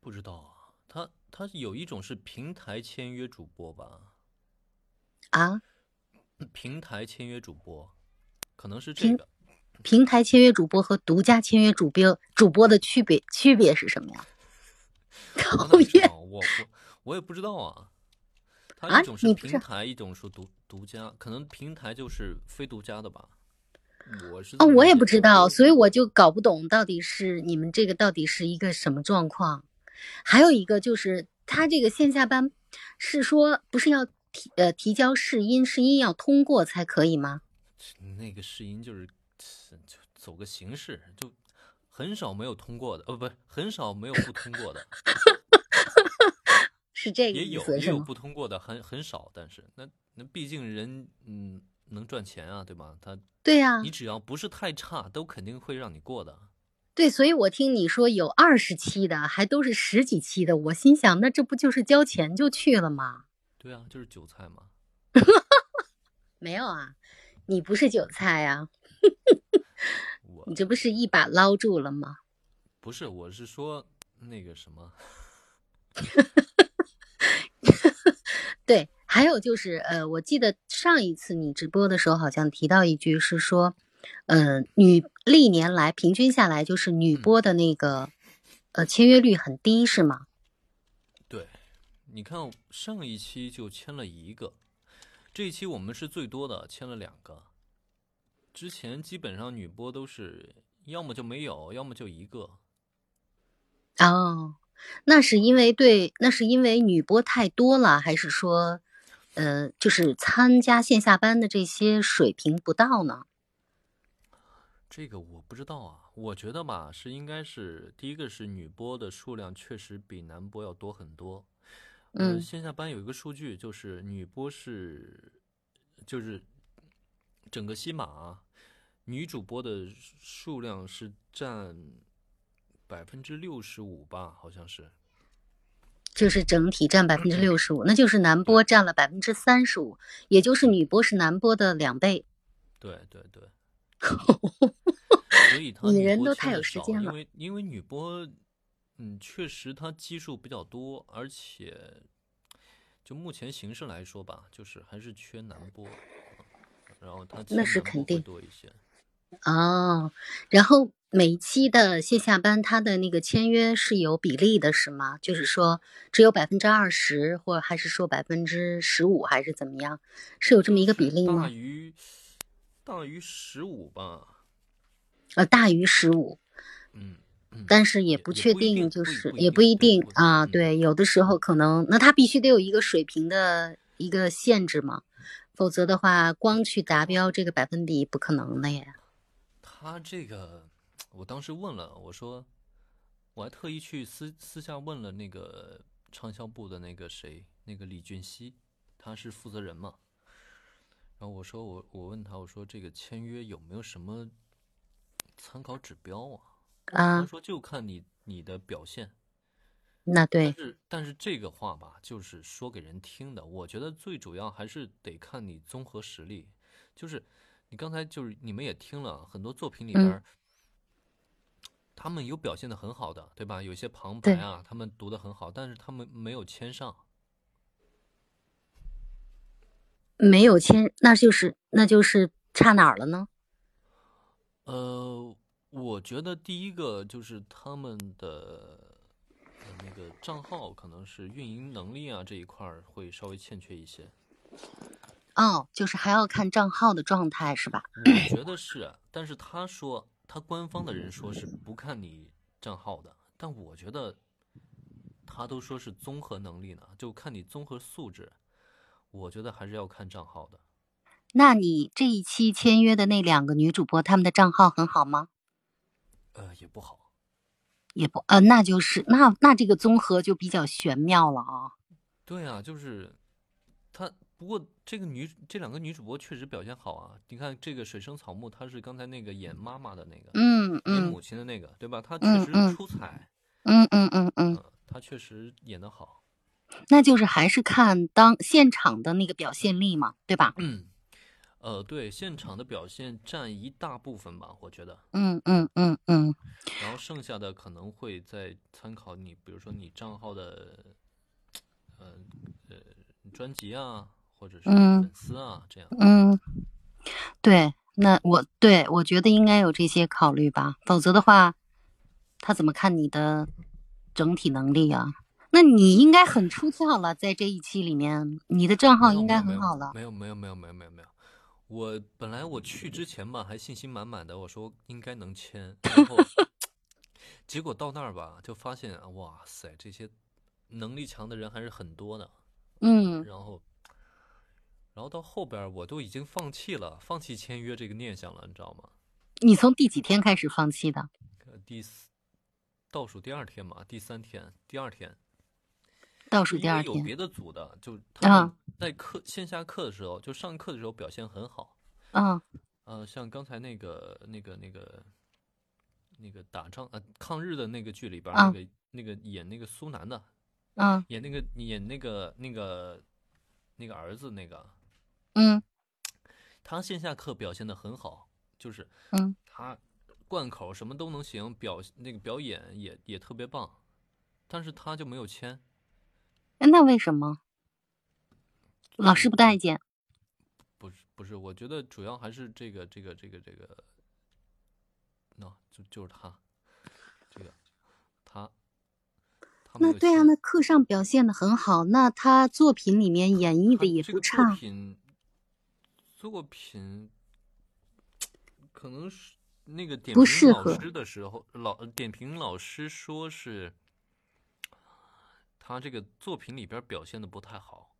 不知道啊，他他有一种是平台签约主播吧？啊，平台签约主播，可能是这平个。平台签约主播和独家签约主播主播的区别区别是什么呀？讨厌，我我我也不知道啊。它啊一种是平台，一种是独独家，可能平台就是非独家的吧。我是哦，我也不知道，所以我就搞不懂到底是你们这个到底是一个什么状况。还有一个就是他这个线下班是说不是要提呃提交试音，试音要通过才可以吗？那个试音就是就走个形式，就很少没有通过的，呃，不是很少没有不通过的，是这个也有？也有不通过的，很很少，但是那那毕竟人嗯能赚钱啊，对吧？他对呀你只要不是太差，都肯定会让你过的。对，所以我听你说有二十期的，还都是十几期的，我心想那这不就是交钱就去了吗？对啊，就是韭菜嘛。没有啊，你不是韭菜 呀、你这不是一把捞住了吗？不是，我是说那个什么，对，还有就是，呃，我记得上一次你直播的时候，好像提到一句是说，嗯、女历年来平均下来就是女播的那个，呃，签约率很低，是吗？对，你看上一期就签了一个，这一期我们是最多的，签了两个。之前基本上女播都是要么就没有，要么就一个。哦，那是因为对，那是因为女播太多了，还是说，呃，就是参加线下班的这些水平不到呢？这个我不知道啊，我觉得吧，是应该是第一个是女播的数量确实比男播要多很多。呃嗯线下班有一个数据，就是女播是，就是整个西马啊女主播的数量是占百分之六十五吧，好像是。就是整体占百分之六十五，那就是男播占了百分之三十五，也就是女播是男播的两倍。对对对，所以她女人都太有时间了因为因为女播，嗯，确实她基数比较多，而且就目前形势来说吧，就是还是缺男播，然后他那是肯定多一些。哦，然后每一期的线下班，他的那个签约是有比例的，是吗？就是说只有百分之二十，或者还是说百分之十五，还是怎么样？是有这么一个比例吗大？于大于十五吧。呃，大于十五。嗯。但是也不确定，就是也不一定啊。对，有的时候可能，那他必须得有一个水平的一个限制嘛，否则的话，光去达标这个百分比不可能的呀。他这个，我当时问了，我说，我还特意去私私下问了那个畅销部的那个谁，那个李俊熙，他是负责人嘛。然后我说我我问他，我说这个签约有没有什么参考指标啊？啊，他说就看你你的表现。那对，但是但是这个话吧，就是说给人听的。我觉得最主要还是得看你综合实力。就是你刚才就是你们也听了很多作品里边，嗯、他们有表现的很好的，对吧？有些旁白啊，他们读的很好，但是他们没有签上。没有签，那就是那就是差哪儿了呢？呃。我觉得第一个就是他们的那个账号可能是运营能力啊这一块会稍微欠缺一些。哦，就是还要看账号的状态是吧？我觉得是，但是他说他官方的人说是不看你账号的，但我觉得他都说是综合能力呢，就看你综合素质。我觉得还是要看账号的。那你这一期签约的那两个女主播，她们的账号很好吗？呃，也不好，也不呃，那就是那那这个综合就比较玄妙了啊。对啊，就是她。不过这个女这两个女主播确实表现好啊。你看这个水生草木，她是刚才那个演妈妈的那个，嗯嗯，演母亲的那个，对吧？她确实出彩。嗯嗯嗯嗯，她确实演得好。那就是还是看当现场的那个表现力嘛，对吧？嗯。呃，对，现场的表现占一大部分吧，我觉得。嗯嗯嗯嗯。然后剩下的可能会再参考你，比如说你账号的，呃呃，专辑啊，或者是粉丝啊，这样。嗯，对，那我对我觉得应该有这些考虑吧，否则的话，他怎么看你的整体能力啊？那你应该很出挑了，在这一期里面，你的账号应该很好了。没有没有没有没有没有没有。我本来我去之前吧，还信心满满的，我说应该能签，然后结果到那儿吧，就发现哇塞，这些能力强的人还是很多的，嗯，然后，然后到后边我都已经放弃了，放弃签约这个念想了，你知道吗？你从第几天开始放弃的？第四倒数第二天嘛，第三天，第二天。倒数第二天有别的组的，就。他们在课线下课的时候，就上课的时候表现很好。嗯，呃，像刚才那个、那个、那个、那个打仗呃抗日的那个剧里边，那个那个演那个苏南的，嗯，演那个演那个那个那个儿子那个，嗯，他线下课表现的很好，就是嗯，他贯口什么都能行，表那个表演也也特别棒，但是他就没有签。那为什么？老师不待见？不是不是，我觉得主要还是这个这个这个这个，那就就是他，这个他。那对啊，那课上表现的很好，那他作品里面演绎的也不差。作品作品可能是那个点评老师的时候，老点评老师说是。他这个作品里边表现的不太好。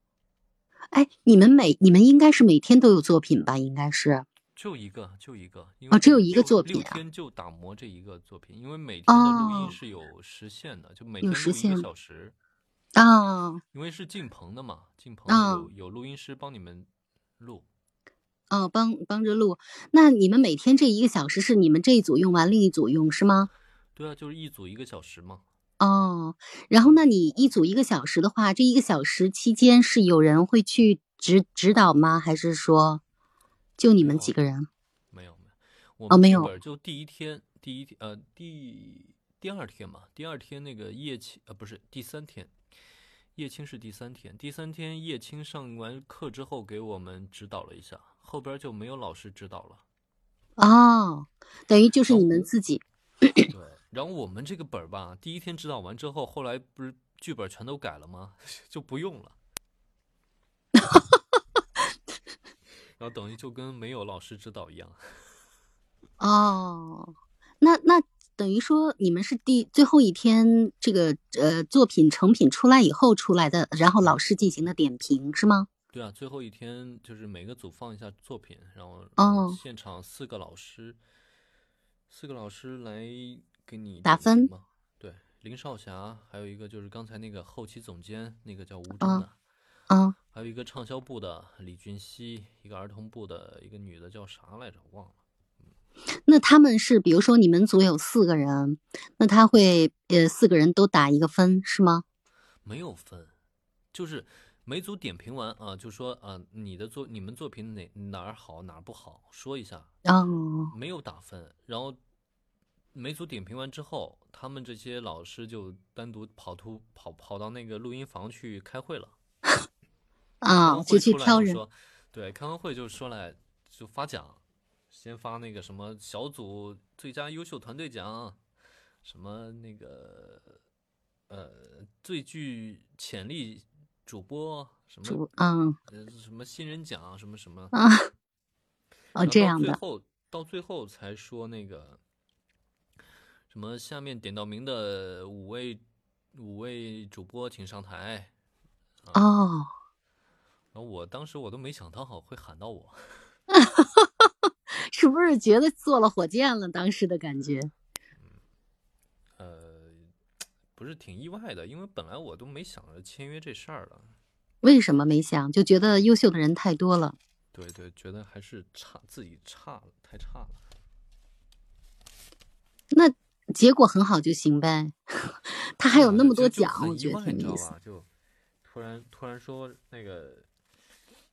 哎，你们每你们应该是每天都有作品吧？应该是。就一个，就一个。哦，只有一个作品六天就打磨这一个作品，因为每天的录音是有时限的，就每天录一个小时。啊。因为是进棚的嘛，进棚有有录音师帮你们录。哦，帮帮着录。那你们每天这一个小时是你们这一组用完，另一组用是吗？对啊，就是一组一个小时嘛。哦，然后那你一组一个小时的话，这一个小时期间是有人会去指指导吗？还是说就你们几个人？没有没有，我哦没有，就第一天第一天呃第第二天嘛，第二天那个叶青呃不是第三天，叶青是第三天，第三天叶青上完课之后给我们指导了一下，后边就没有老师指导了。哦，等于就是你们自己。对，然后我们这个本儿吧，第一天指导完之后，后来不是剧本全都改了吗？就不用了。然后等于就跟没有老师指导一样。哦，那那等于说你们是第最后一天这个呃作品成品出来以后出来的，然后老师进行的点评是吗？对啊，最后一天就是每个组放一下作品，然后哦现场四个老师，四个老师来给你打分吗？对，林少霞，还有一个就是刚才那个后期总监，那个叫吴真嗯的，嗯，还有一个畅销部的李俊熙，一个儿童部的一个女的叫啥来着，忘了。那他们是比如说你们组有四个人，那他会呃四个人都打一个分是吗？没有分，就是每组点评完啊，就说啊，你的作你们作品哪哪儿好哪儿不好，说一下。哦，没有打分，然后每组点评完之后，他们这些老师就单独跑图跑跑到那个录音房去开会了。啊，完就去会出来挑人。就说，对，开完会就说来就发奖，先发那个什么小组最佳优秀团队奖，什么那个呃最具潜力主播什么主嗯呃什么新人奖什么什么啊哦这样的最后到最后才说那个什么下面点到名的五位五位主播请上台。哦，然后我当时我都没想到会喊到我，是不是觉得坐了火箭了？当时的感觉。呃，不是挺意外的，因为本来我都没想着签约这事儿了。为什么没想？就觉得优秀的人太多了。对对，觉得还是差自己差了，太差了。那结果很好就行呗。他还有那么多奖，我觉得挺有意思。就突然突然说那个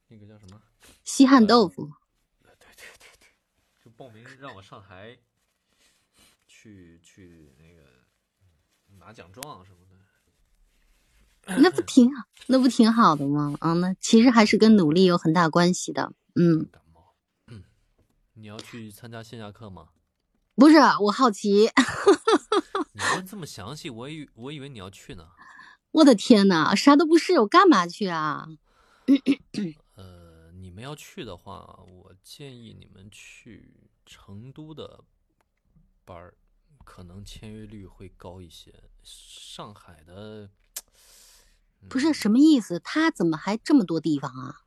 那个叫什么？稀罕豆腐对对对对，就报名让我上台去去那个拿奖状什么的。那不挺好？那不挺好的吗？啊，那其实还是跟努力有很大关系的。嗯，感冒嗯，你要去参加线下课吗？不是，我好奇。你问这么详细，我以我以为你要去呢。我的天呐，啥都不是，我干嘛去啊？呃，你们要去的话，我建议你们去成都的班儿，可能签约率会高一些。上海的，不是什么意思？他怎么还这么多地方啊？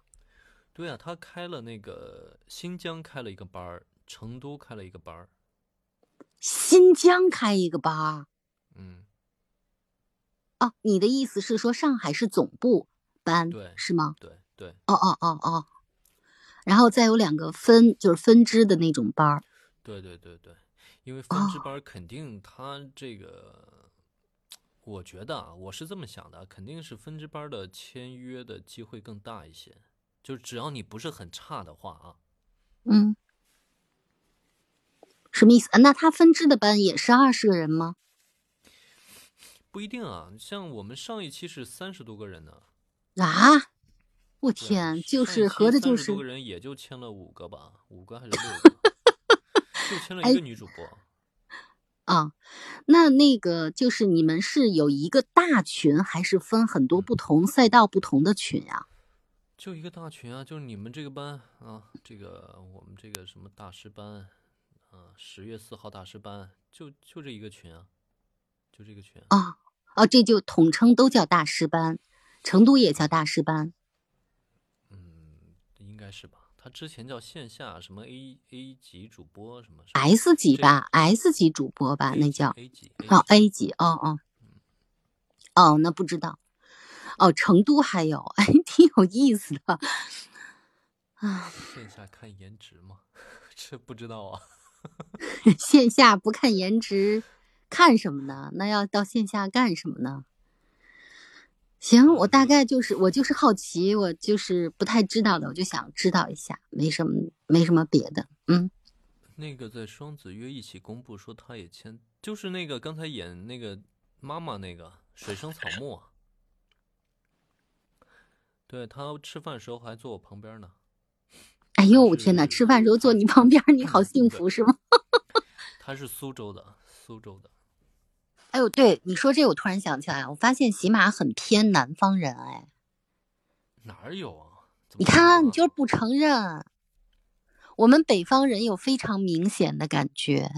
对啊，他开了那个新疆开了一个班儿，成都开了一个班儿。新疆开一个班儿。嗯，哦，你的意思是说上海是总部班，对，是吗？对对。哦哦哦哦，然后再有两个分，就是分支的那种班儿。对对对对，因为分支班肯定他这个，我觉得啊，我是这么想的，肯定是分支班的签约的机会更大一些。就是只要你不是很差的话啊，嗯，什么意思？啊那他分支的班也是二十个人吗？不一定啊。像我们上一期是三十多个人呢，啊！我天，就是合着就是三十多个人也就签了五个吧，五个还是六个，就签了一个女主播。啊，那那个就是你们是有一个大群，还是分很多不同赛道不同的群呀、就一个大群啊，就是你们这个班啊，这个我们这个什么大师班，啊，十月四号大师班，就就这一个群啊，就这个群啊？哦，这就统称都叫大师班，成都也叫大师班。嗯应该是吧？他之前叫线下什么 A A 级主播什么 S 级吧，S 级主播吧，那叫 A 级哦 A 级哦哦哦，那不知道哦，成都还有，哎，挺有意思的啊。线下看颜值吗？这不知道啊。线下不看颜值，看什么呢？那要到线下干什么呢？行，我大概就是我就是好奇，我就是不太知道的，我就想知道一下，没什么没什么别的，嗯。那个在双子月一起公布说他也签，就是那个刚才演那个妈妈那个水生草木，对他吃饭的时候还坐我旁边呢。哎呦，我天哪！吃饭时候坐你旁边，你好幸福是吗？他是苏州的，苏州的。哎呦，对你说这，我突然想起来，我发现喜马很偏南方人，哎，哪儿有啊？你看，你就是不承认。我们北方人有非常明显的感觉。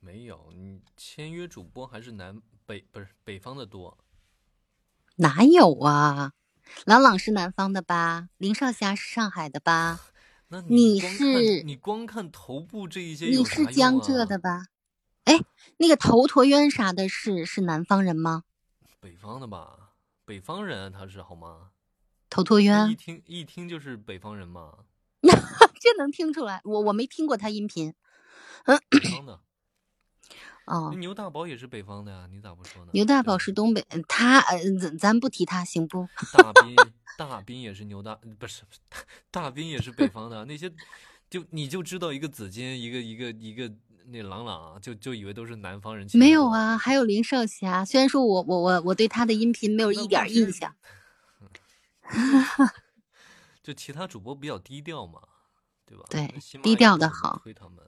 没有，你签约主播还是南北不是北方的多？哪有啊？朗朗是南方的吧？林少霞是上海的吧？那你是你光看头部这一些，你是江浙的吧？哎，那个头陀渊啥的，是是南方人吗？北方的吧？北方人他是好吗？头陀渊一听一听就是北方人嘛？这能听出来？我我没听过他音频。北方的。哦，牛大宝也是北方的呀，你咋不说呢？牛大宝是东北，他呃，咱咱不提他行不？大兵，大兵也是牛大，不是大兵也是北方的。那些就你就知道一个紫金，一个一个一个那朗朗，就就以为都是南方人。没有啊，还有林少霞。虽然说我我我我对他的音频没有一点印象。就其他主播比较低调嘛，对吧？对，低调的好。推他们。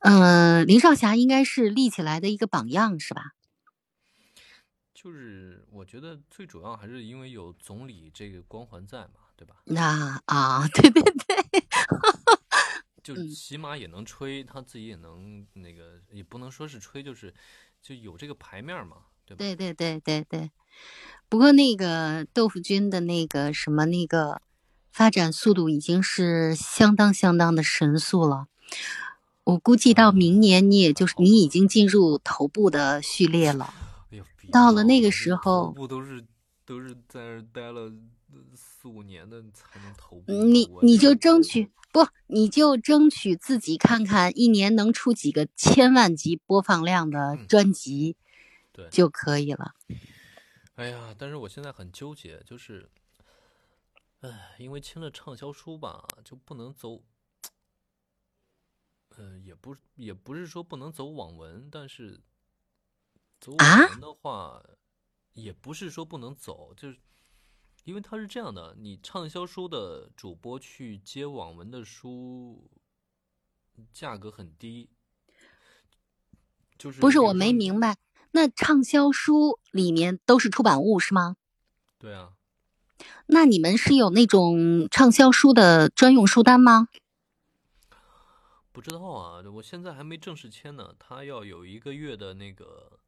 嗯，林少侠应该是立起来的一个榜样，是吧？就是我觉得最主要还是因为有总理这个光环在嘛，对吧？那啊，对对对，就起码也能吹，他自己也能那个，也不能说是吹，就是就有这个牌面嘛，对吧？对对对对对。不过那个豆腐君的那个什么那个发展速度已经是相当相当的神速了。我估计到明年，你也就是你已经进入头部的序列了。到了那个时候，头部都是都是在那待了四五年的才能头部。你你就争取不，你就争取自己看看一年能出几个千万级播放量的专辑，对就可以了。哎呀，但是我现在很纠结，就是，哎，因为签了畅销书吧，就不能走。呃，也不也不是说不能走网文，但是走网文的话，也不是说不能走，就是因为它是这样的，你畅销书的主播去接网文的书，价格很低，就是不是我没明白，那畅销书里面都是出版物是吗？对啊，那你们是有那种畅销书的专用书单吗？不知道啊，我现在还没正式签呢。他要有一个月的那个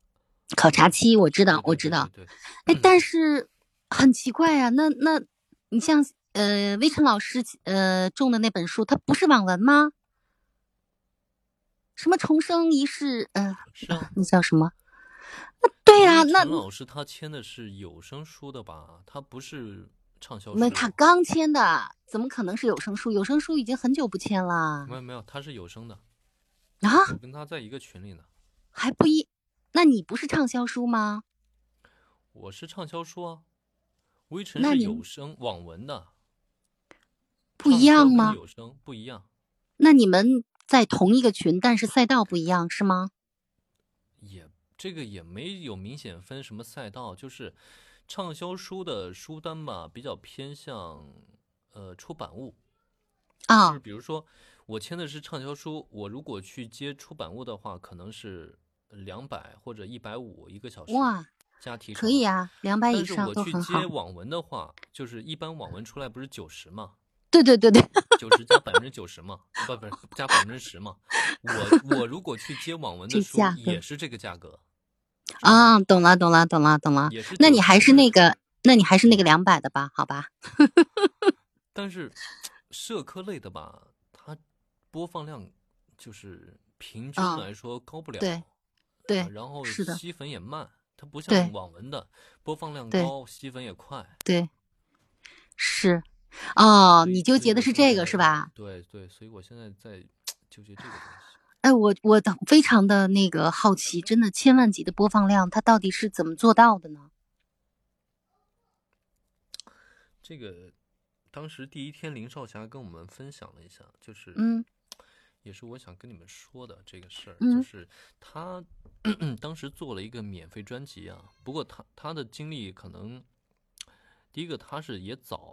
考察期，我知道，我知道。对，哎，但是很奇怪啊，那那你像呃，微尘老师呃种的那本书，它不是网文吗？什么重生一世？呃，是啊，那叫什么？对呀，那陈老师他签的是有声书的吧？他不是。畅销书，没他刚签的，怎么可能是有声书？有声书已经很久不签了。没有没有，他是有声的啊！我跟他在一个群里呢。还不一？那你不是畅销书吗？我是畅销书啊，微尘是有声网文的，不一样吗？有声不一样。那你们在同一个群，但是赛道不一样是吗？也这个也没有明显分什么赛道，就是。畅销书的书单吧，比较偏向呃出版物啊，就是比如说我签的是畅销书，我如果去接出版物的话，可能是两百或者一百五一个小时哇，加提成可以啊，两百以上都很好。但是我去接网文的话，就是一般网文出来不是九十吗？对对对对，九十加百分之九十嘛，不不是加百分之十嘛。我我如果去接网文的书，也是这个价格。啊，懂了，懂了，懂了，懂了。那你还是那个，那你还是那个两百的吧？好吧。但是社科类的吧，它播放量就是平均来说高不了。对，对。然后，吸粉也慢，它不像网文的播放量高，吸粉也快。对，是。哦，你纠结的是这个是吧？对对，所以我现在在纠结这个东西。哎，我我非常的那个好奇，真的千万级的播放量，它到底是怎么做到的呢？这个当时第一天林少霞跟我们分享了一下，就是嗯，也是我想跟你们说的这个事儿，嗯，就是他 当时做了一个免费专辑啊，不过他他的经历可能第一个他是也早